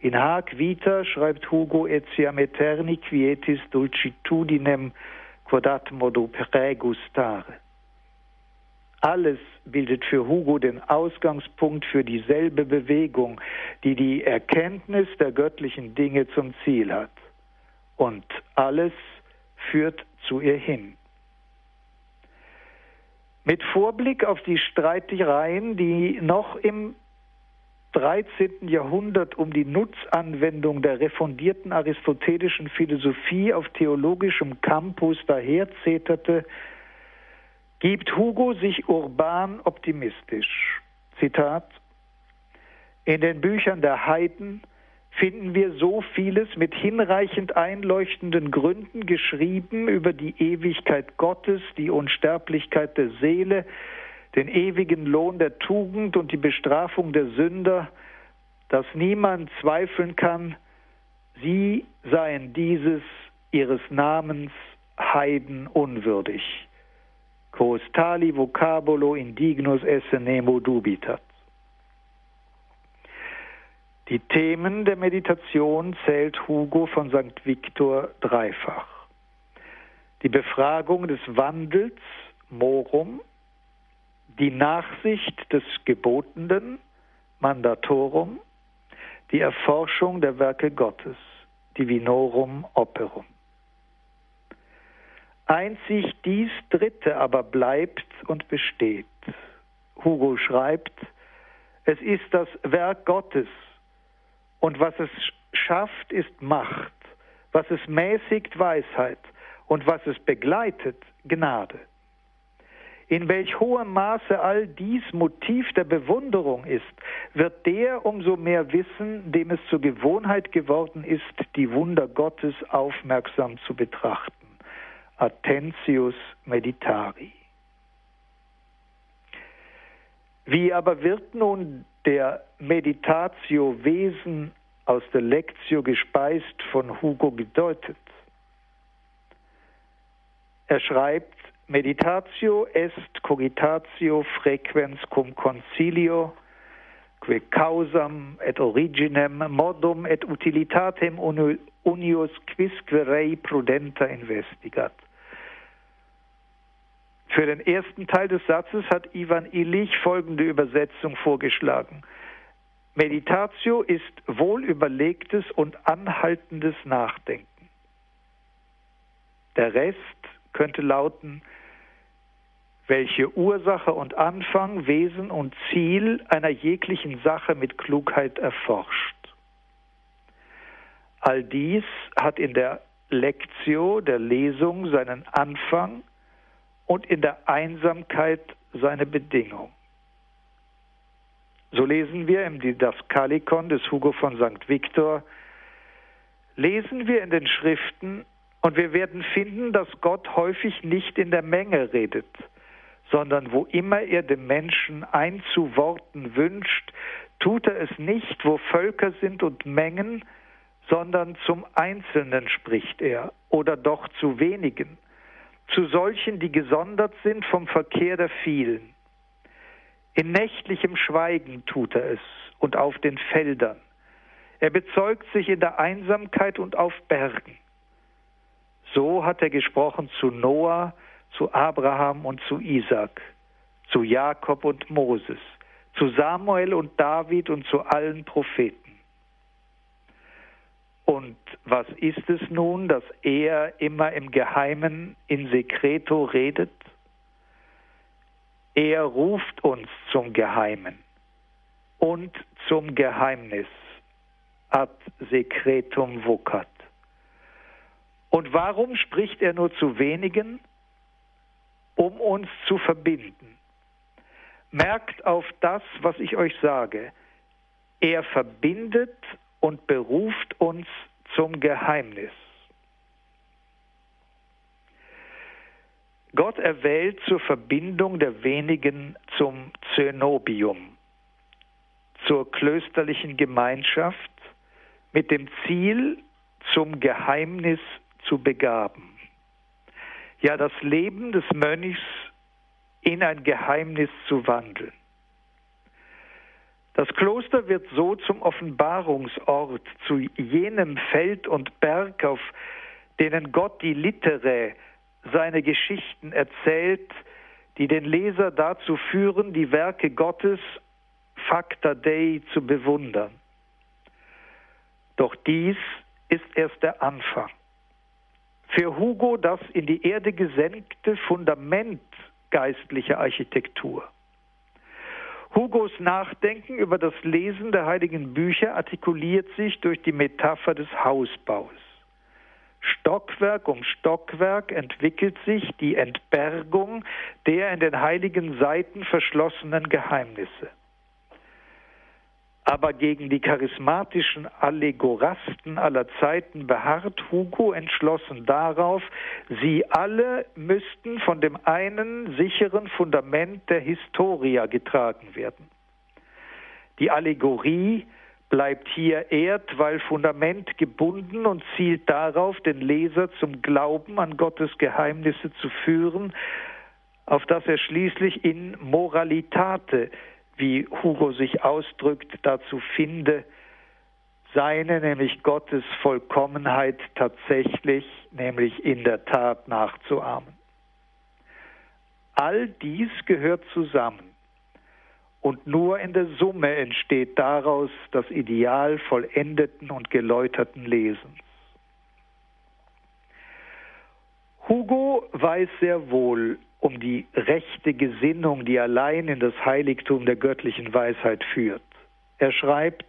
In hac vita schreibt Hugo etiam eterni quietis dulcitudinem quodat modo pregustare. Alles bildet für Hugo den Ausgangspunkt für dieselbe Bewegung, die die Erkenntnis der göttlichen Dinge zum Ziel hat. Und alles führt zu ihr hin. Mit Vorblick auf die Streitereien, die noch im 13. Jahrhundert um die Nutzanwendung der refundierten aristotelischen Philosophie auf theologischem Campus daherzeterte, gibt Hugo sich urban optimistisch. Zitat In den Büchern der Heiden finden wir so vieles mit hinreichend einleuchtenden Gründen geschrieben über die Ewigkeit Gottes, die Unsterblichkeit der Seele, den ewigen Lohn der Tugend und die Bestrafung der Sünder, dass niemand zweifeln kann, sie seien dieses ihres Namens Heiden unwürdig. Quos tali vocabolo indignus esse nemo dubitat. Die Themen der Meditation zählt Hugo von St. Victor dreifach. Die Befragung des Wandels, Morum, die Nachsicht des Gebotenen, Mandatorum, die Erforschung der Werke Gottes, Divinorum Operum. Einzig dies Dritte aber bleibt und besteht. Hugo schreibt, es ist das Werk Gottes, und was es schafft, ist Macht. Was es mäßigt, Weisheit. Und was es begleitet, Gnade. In welch hohem Maße all dies Motiv der Bewunderung ist, wird der umso mehr wissen, dem es zur Gewohnheit geworden ist, die Wunder Gottes aufmerksam zu betrachten. Attentius meditari. Wie aber wird nun der Meditatio Wesen aus der Lectio gespeist von Hugo gedeutet. Er schreibt, Meditatio est cogitatio frequens cum concilio, que causam et originem modum et utilitatem unius quisque rei prudenta investigat. Für den ersten Teil des Satzes hat Ivan Illich folgende Übersetzung vorgeschlagen. Meditatio ist wohlüberlegtes und anhaltendes Nachdenken. Der Rest könnte lauten, welche Ursache und Anfang, Wesen und Ziel einer jeglichen Sache mit Klugheit erforscht. All dies hat in der Lektio, der Lesung, seinen Anfang und in der Einsamkeit seine Bedingung. So lesen wir im Didaskalikon des Hugo von St. Victor, lesen wir in den Schriften und wir werden finden, dass Gott häufig nicht in der Menge redet, sondern wo immer er dem Menschen einzuworten wünscht, tut er es nicht, wo Völker sind und Mengen, sondern zum Einzelnen spricht er oder doch zu wenigen zu solchen, die gesondert sind vom Verkehr der vielen. In nächtlichem Schweigen tut er es und auf den Feldern. Er bezeugt sich in der Einsamkeit und auf Bergen. So hat er gesprochen zu Noah, zu Abraham und zu Isaac, zu Jakob und Moses, zu Samuel und David und zu allen Propheten. Und was ist es nun, dass er immer im Geheimen in Secreto redet? Er ruft uns zum Geheimen und zum Geheimnis ad secretum vocat. Und warum spricht er nur zu wenigen? Um uns zu verbinden. Merkt auf das, was ich euch sage. Er verbindet und beruft uns zum Geheimnis. Gott erwählt zur Verbindung der wenigen zum Zenobium, zur klösterlichen Gemeinschaft mit dem Ziel, zum Geheimnis zu begaben. Ja, das Leben des Mönchs in ein Geheimnis zu wandeln. Das Kloster wird so zum Offenbarungsort, zu jenem Feld und Berg, auf denen Gott die Litere, seine Geschichten erzählt, die den Leser dazu führen, die Werke Gottes Facta Dei zu bewundern. Doch dies ist erst der Anfang. Für Hugo das in die Erde gesenkte Fundament geistlicher Architektur. Hugos Nachdenken über das Lesen der heiligen Bücher artikuliert sich durch die Metapher des Hausbaus. Stockwerk um Stockwerk entwickelt sich die Entbergung der in den heiligen Seiten verschlossenen Geheimnisse. Aber gegen die charismatischen Allegorasten aller Zeiten beharrt Hugo entschlossen darauf, sie alle müssten von dem einen sicheren Fundament der Historia getragen werden. Die Allegorie bleibt hier erd, weil Fundament gebunden und zielt darauf, den Leser zum Glauben an Gottes Geheimnisse zu führen, auf das er schließlich in Moralitate wie Hugo sich ausdrückt, dazu finde, seine, nämlich Gottes Vollkommenheit tatsächlich, nämlich in der Tat nachzuahmen. All dies gehört zusammen und nur in der Summe entsteht daraus das Ideal vollendeten und geläuterten Lesens. Hugo weiß sehr wohl um die rechte Gesinnung, die allein in das Heiligtum der göttlichen Weisheit führt. Er schreibt,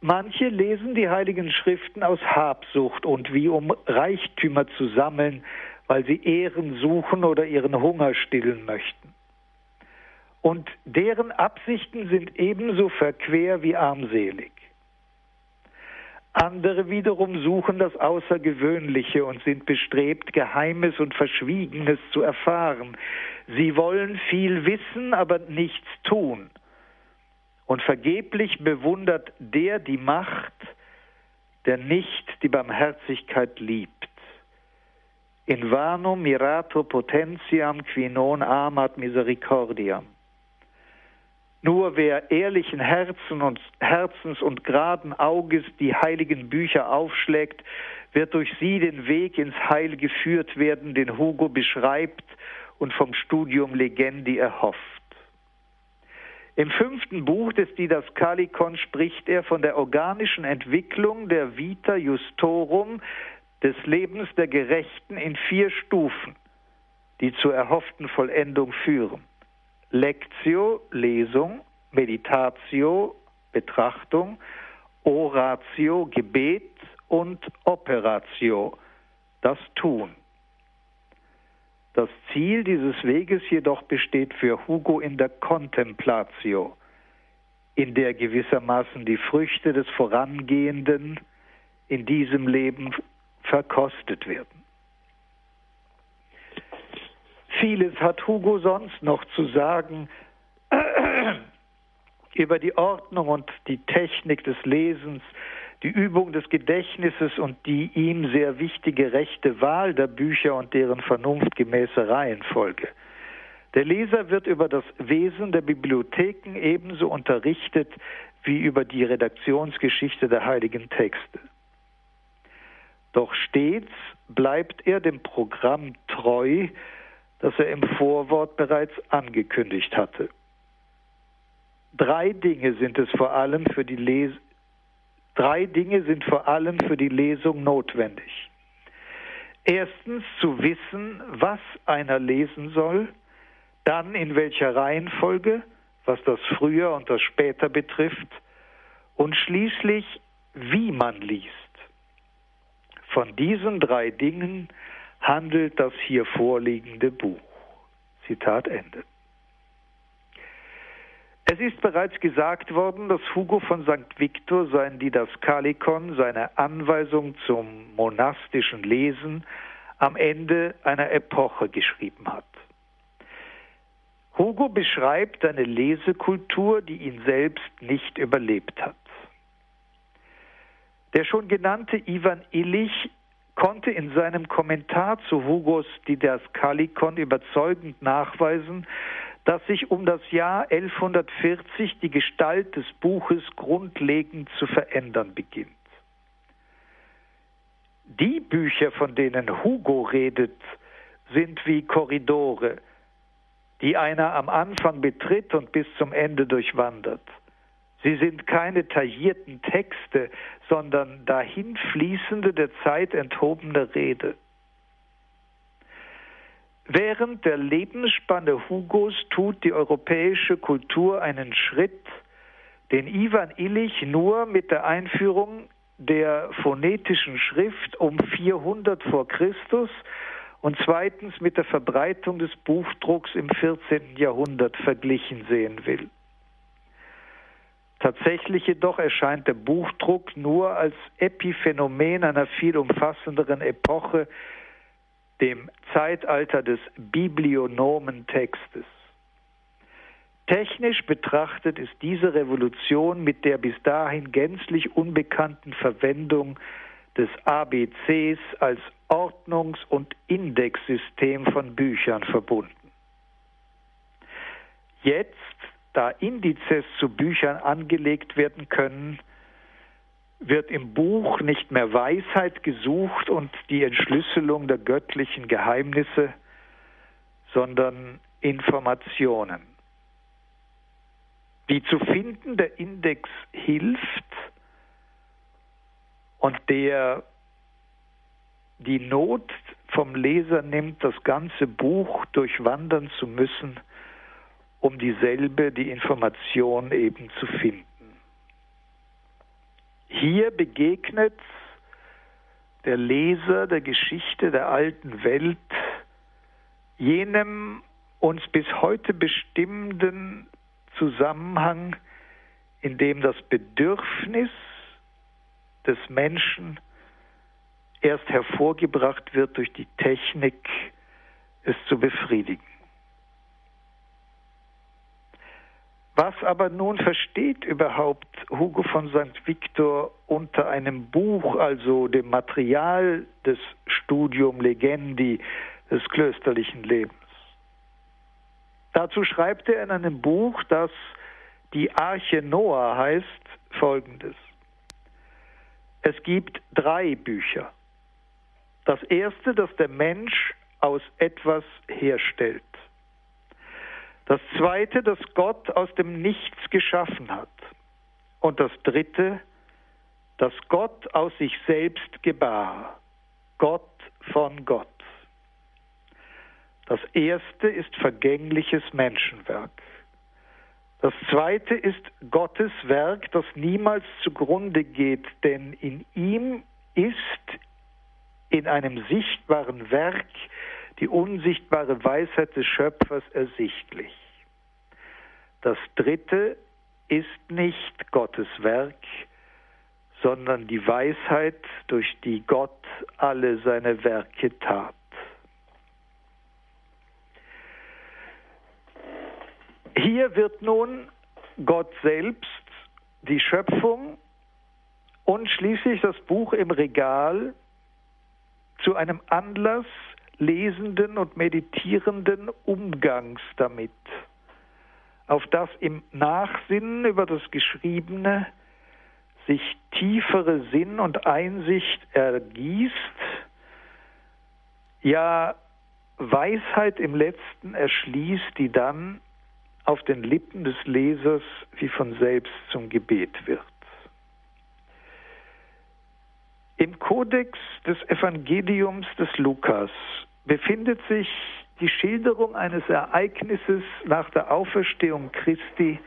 Manche lesen die heiligen Schriften aus Habsucht und wie um Reichtümer zu sammeln, weil sie Ehren suchen oder ihren Hunger stillen möchten. Und deren Absichten sind ebenso verquer wie armselig. Andere wiederum suchen das Außergewöhnliche und sind bestrebt, Geheimes und Verschwiegenes zu erfahren. Sie wollen viel wissen, aber nichts tun. Und vergeblich bewundert der die Macht, der nicht die Barmherzigkeit liebt. In vano mirato potentiam qui non amat misericordiam. Nur wer ehrlichen Herzen und, Herzens und geraden Auges die heiligen Bücher aufschlägt, wird durch sie den Weg ins Heil geführt werden, den Hugo beschreibt und vom Studium Legendi erhofft. Im fünften Buch des Didaskalikon spricht er von der organischen Entwicklung der Vita Justorum, des Lebens der Gerechten in vier Stufen, die zur erhofften Vollendung führen. Lectio, Lesung, Meditatio, Betrachtung, Oratio, Gebet und Operatio, das Tun. Das Ziel dieses Weges jedoch besteht für Hugo in der Contemplatio, in der gewissermaßen die Früchte des Vorangehenden in diesem Leben verkostet werden. Vieles hat Hugo sonst noch zu sagen über die Ordnung und die Technik des Lesens, die Übung des Gedächtnisses und die ihm sehr wichtige rechte Wahl der Bücher und deren vernunftgemäße Reihenfolge. Der Leser wird über das Wesen der Bibliotheken ebenso unterrichtet wie über die Redaktionsgeschichte der heiligen Texte. Doch stets bleibt er dem Programm treu, das er im Vorwort bereits angekündigt hatte. Drei Dinge sind es vor allem für die Les Drei Dinge sind vor allem für die Lesung notwendig. Erstens zu wissen, was einer lesen soll, dann in welcher Reihenfolge, was das Früher und das Später betrifft, und schließlich, wie man liest. Von diesen drei Dingen handelt das hier vorliegende Buch. Zitat Ende. Es ist bereits gesagt worden, dass Hugo von St. Victor sein Didaskalikon, seine Anweisung zum monastischen Lesen, am Ende einer Epoche geschrieben hat. Hugo beschreibt eine Lesekultur, die ihn selbst nicht überlebt hat. Der schon genannte Ivan Illich konnte in seinem Kommentar zu Hugos Didaskalikon überzeugend nachweisen, dass sich um das Jahr 1140 die Gestalt des Buches grundlegend zu verändern beginnt. Die Bücher, von denen Hugo redet, sind wie Korridore, die einer am Anfang betritt und bis zum Ende durchwandert. Sie sind keine taillierten Texte, sondern dahinfließende, der Zeit enthobene Rede. Während der Lebensspanne Hugos tut die europäische Kultur einen Schritt, den Ivan Illich nur mit der Einführung der phonetischen Schrift um 400 vor Christus und zweitens mit der Verbreitung des Buchdrucks im 14. Jahrhundert verglichen sehen will. Tatsächlich jedoch erscheint der Buchdruck nur als Epiphänomen einer viel umfassenderen Epoche, dem Zeitalter des biblionomen Textes. Technisch betrachtet ist diese Revolution mit der bis dahin gänzlich unbekannten Verwendung des ABCs als Ordnungs- und Indexsystem von Büchern verbunden. Jetzt, da Indizes zu Büchern angelegt werden können, wird im Buch nicht mehr Weisheit gesucht und die Entschlüsselung der göttlichen Geheimnisse, sondern Informationen. Wie zu finden der Index hilft und der die Not vom Leser nimmt, das ganze Buch durchwandern zu müssen, um dieselbe, die Information eben zu finden. Hier begegnet der Leser der Geschichte der alten Welt jenem uns bis heute bestimmenden Zusammenhang, in dem das Bedürfnis des Menschen erst hervorgebracht wird durch die Technik, es zu befriedigen. Was aber nun versteht überhaupt Hugo von St. Victor unter einem Buch, also dem Material des Studium Legendi des klösterlichen Lebens? Dazu schreibt er in einem Buch, das die Arche Noah heißt, folgendes. Es gibt drei Bücher. Das erste, das der Mensch aus etwas herstellt. Das zweite, das Gott aus dem Nichts geschaffen hat. Und das dritte, das Gott aus sich selbst gebar. Gott von Gott. Das erste ist vergängliches Menschenwerk. Das zweite ist Gottes Werk, das niemals zugrunde geht, denn in ihm ist in einem sichtbaren Werk die unsichtbare Weisheit des Schöpfers ersichtlich. Das dritte ist nicht Gottes Werk, sondern die Weisheit, durch die Gott alle seine Werke tat. Hier wird nun Gott selbst, die Schöpfung und schließlich das Buch im Regal zu einem Anlass lesenden und meditierenden Umgangs damit, auf das im Nachsinnen über das Geschriebene sich tiefere Sinn und Einsicht ergießt, ja Weisheit im letzten erschließt, die dann auf den Lippen des Lesers wie von selbst zum Gebet wird. Im Kodex des Evangeliums des Lukas befindet sich die Schilderung eines Ereignisses nach der Auferstehung Christi,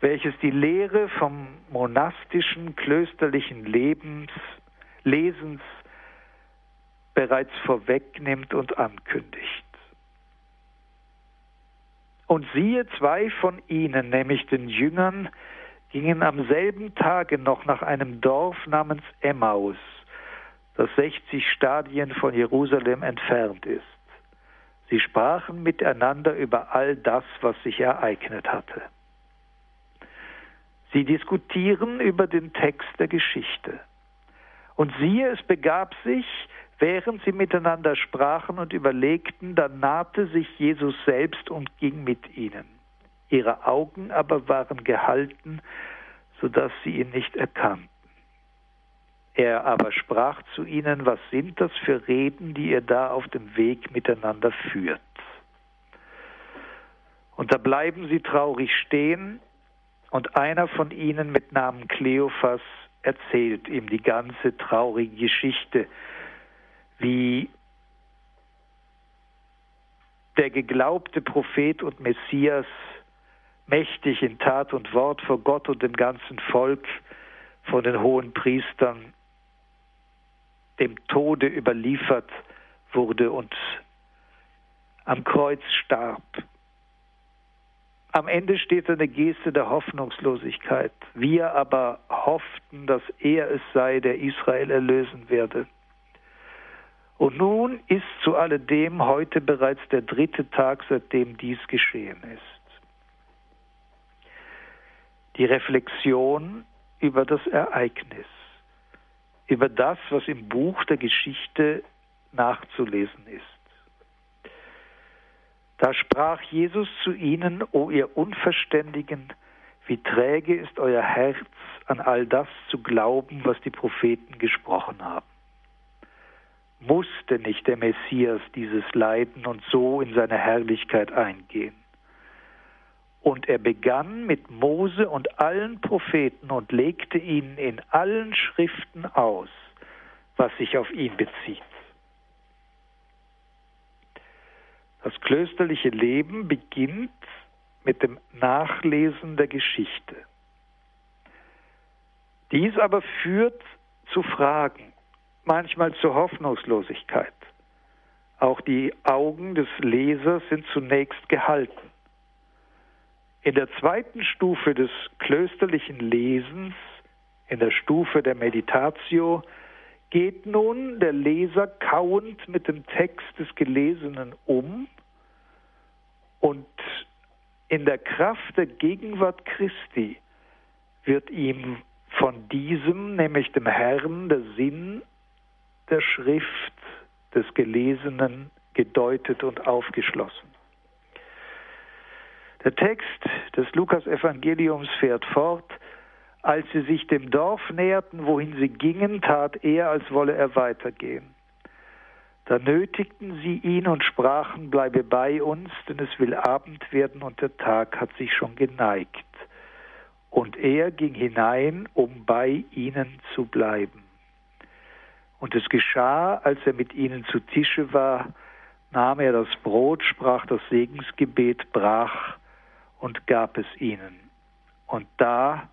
welches die Lehre vom monastischen, klösterlichen Lebens, Lesens bereits vorwegnimmt und ankündigt. Und siehe, zwei von ihnen, nämlich den Jüngern, gingen am selben Tage noch nach einem Dorf namens Emmaus, das 60 Stadien von Jerusalem entfernt ist. Sie sprachen miteinander über all das, was sich ereignet hatte. Sie diskutieren über den Text der Geschichte. Und siehe, es begab sich, während sie miteinander sprachen und überlegten, da nahte sich Jesus selbst und ging mit ihnen. Ihre Augen aber waren gehalten, so dass sie ihn nicht erkannten. Er aber sprach zu ihnen, was sind das für Reden, die ihr da auf dem Weg miteinander führt? Und da bleiben sie traurig stehen, und einer von ihnen mit Namen Kleophas erzählt ihm die ganze traurige Geschichte, wie der geglaubte Prophet und Messias mächtig in Tat und Wort vor Gott und dem ganzen Volk von den hohen Priestern dem Tode überliefert wurde und am Kreuz starb. Am Ende steht eine Geste der Hoffnungslosigkeit. Wir aber hofften, dass er es sei, der Israel erlösen werde. Und nun ist zu alledem heute bereits der dritte Tag, seitdem dies geschehen ist. Die Reflexion über das Ereignis über das, was im Buch der Geschichte nachzulesen ist. Da sprach Jesus zu ihnen, O ihr Unverständigen, wie träge ist euer Herz, an all das zu glauben, was die Propheten gesprochen haben. Musste nicht der Messias dieses leiden und so in seine Herrlichkeit eingehen? Und er begann mit Mose und allen Propheten und legte ihnen in allen Schriften aus, was sich auf ihn bezieht. Das klösterliche Leben beginnt mit dem Nachlesen der Geschichte. Dies aber führt zu Fragen, manchmal zur Hoffnungslosigkeit. Auch die Augen des Lesers sind zunächst gehalten. In der zweiten Stufe des klösterlichen Lesens, in der Stufe der Meditatio, geht nun der Leser kauend mit dem Text des Gelesenen um und in der Kraft der Gegenwart Christi wird ihm von diesem, nämlich dem Herrn, der Sinn der Schrift des Gelesenen gedeutet und aufgeschlossen. Der Text des Lukas-Evangeliums fährt fort. Als sie sich dem Dorf näherten, wohin sie gingen, tat er, als wolle er weitergehen. Da nötigten sie ihn und sprachen, bleibe bei uns, denn es will Abend werden und der Tag hat sich schon geneigt. Und er ging hinein, um bei ihnen zu bleiben. Und es geschah, als er mit ihnen zu Tische war, nahm er das Brot, sprach das Segensgebet, brach und gab es ihnen. Und da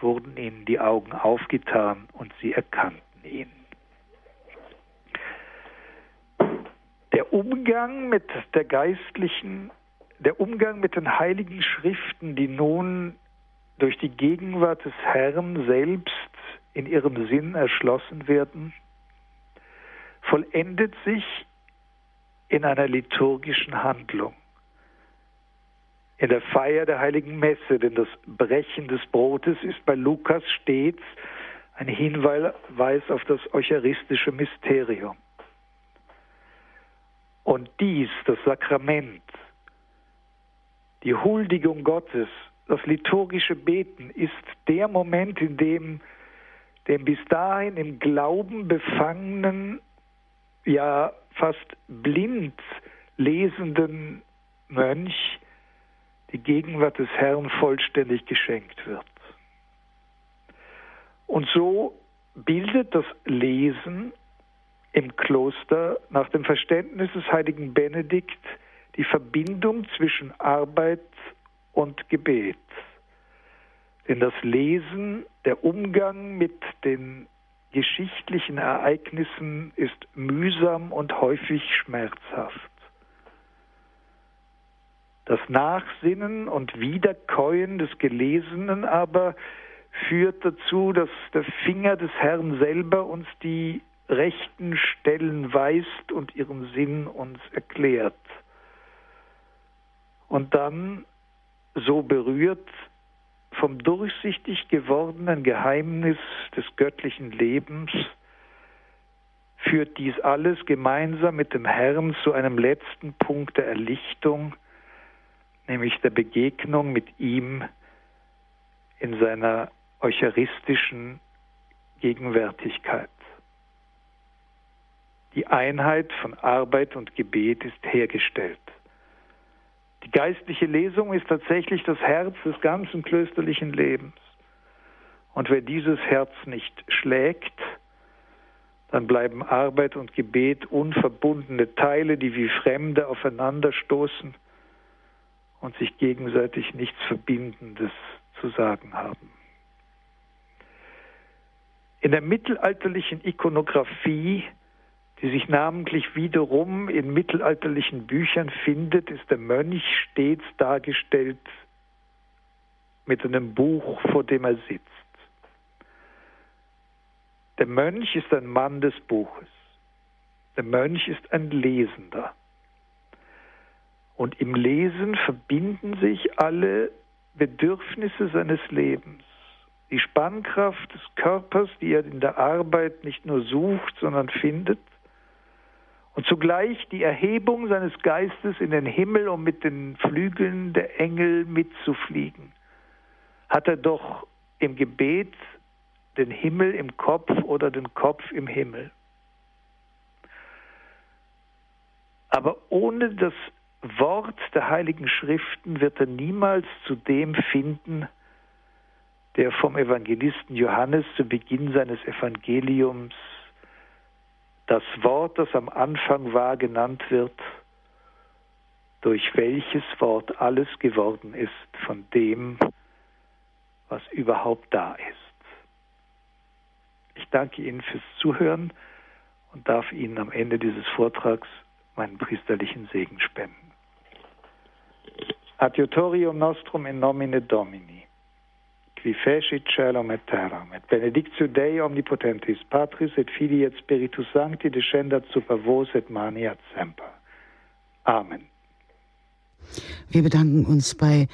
wurden ihnen die Augen aufgetan und sie erkannten ihn. Der Umgang mit der geistlichen, der Umgang mit den heiligen Schriften, die nun durch die Gegenwart des Herrn selbst in ihrem Sinn erschlossen werden, vollendet sich in einer liturgischen Handlung in der Feier der heiligen Messe, denn das Brechen des Brotes ist bei Lukas stets ein Hinweis auf das eucharistische Mysterium. Und dies, das Sakrament, die Huldigung Gottes, das liturgische Beten ist der Moment, in dem dem bis dahin im Glauben befangenen, ja fast blind lesenden Mönch die Gegenwart des Herrn vollständig geschenkt wird. Und so bildet das Lesen im Kloster nach dem Verständnis des heiligen Benedikt die Verbindung zwischen Arbeit und Gebet. Denn das Lesen, der Umgang mit den geschichtlichen Ereignissen ist mühsam und häufig schmerzhaft. Das Nachsinnen und Wiederkäuen des Gelesenen aber führt dazu, dass der Finger des Herrn selber uns die rechten Stellen weist und ihren Sinn uns erklärt. Und dann, so berührt vom durchsichtig gewordenen Geheimnis des göttlichen Lebens, führt dies alles gemeinsam mit dem Herrn zu einem letzten Punkt der Erlichtung, nämlich der Begegnung mit ihm in seiner eucharistischen Gegenwärtigkeit. Die Einheit von Arbeit und Gebet ist hergestellt. Die geistliche Lesung ist tatsächlich das Herz des ganzen klösterlichen Lebens. Und wer dieses Herz nicht schlägt, dann bleiben Arbeit und Gebet unverbundene Teile, die wie Fremde aufeinanderstoßen und sich gegenseitig nichts Verbindendes zu sagen haben. In der mittelalterlichen Ikonographie, die sich namentlich wiederum in mittelalterlichen Büchern findet, ist der Mönch stets dargestellt mit einem Buch, vor dem er sitzt. Der Mönch ist ein Mann des Buches. Der Mönch ist ein Lesender. Und im Lesen verbinden sich alle Bedürfnisse seines Lebens. Die Spannkraft des Körpers, die er in der Arbeit nicht nur sucht, sondern findet. Und zugleich die Erhebung seines Geistes in den Himmel, um mit den Flügeln der Engel mitzufliegen, hat er doch im Gebet den Himmel im Kopf oder den Kopf im Himmel. Aber ohne das Wort der heiligen Schriften wird er niemals zu dem finden, der vom Evangelisten Johannes zu Beginn seines Evangeliums das Wort, das am Anfang war, genannt wird, durch welches Wort alles geworden ist von dem, was überhaupt da ist. Ich danke Ihnen fürs Zuhören und darf Ihnen am Ende dieses Vortrags meinen priesterlichen Segen spenden. Adiutorium nostrum in nomine Domini, qui fecit celum et terram, et benedictio Dei omnipotentis Patris et Filii et Spiritus Sancti descendat super vos et maniat semper. Amen. Wir bedanken uns bei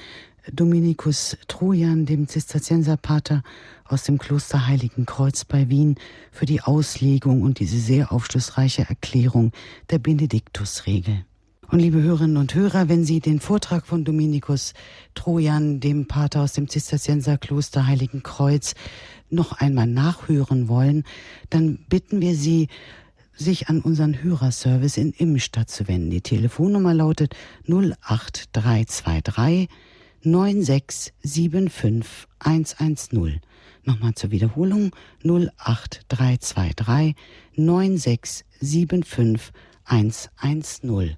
Dominikus Trojan, dem Zisterzienserpater aus dem Kloster Heiligen Kreuz bei Wien, für die Auslegung und diese sehr aufschlussreiche Erklärung der Benediktusregel. Und liebe Hörerinnen und Hörer, wenn Sie den Vortrag von Dominikus Trojan, dem Pater aus dem Zisterzienserkloster Heiligen Kreuz, noch einmal nachhören wollen, dann bitten wir Sie, sich an unseren Hörerservice in Immenstadt zu wenden. Die Telefonnummer lautet 08323 9675 110. Nochmal zur Wiederholung 08323 9675 110.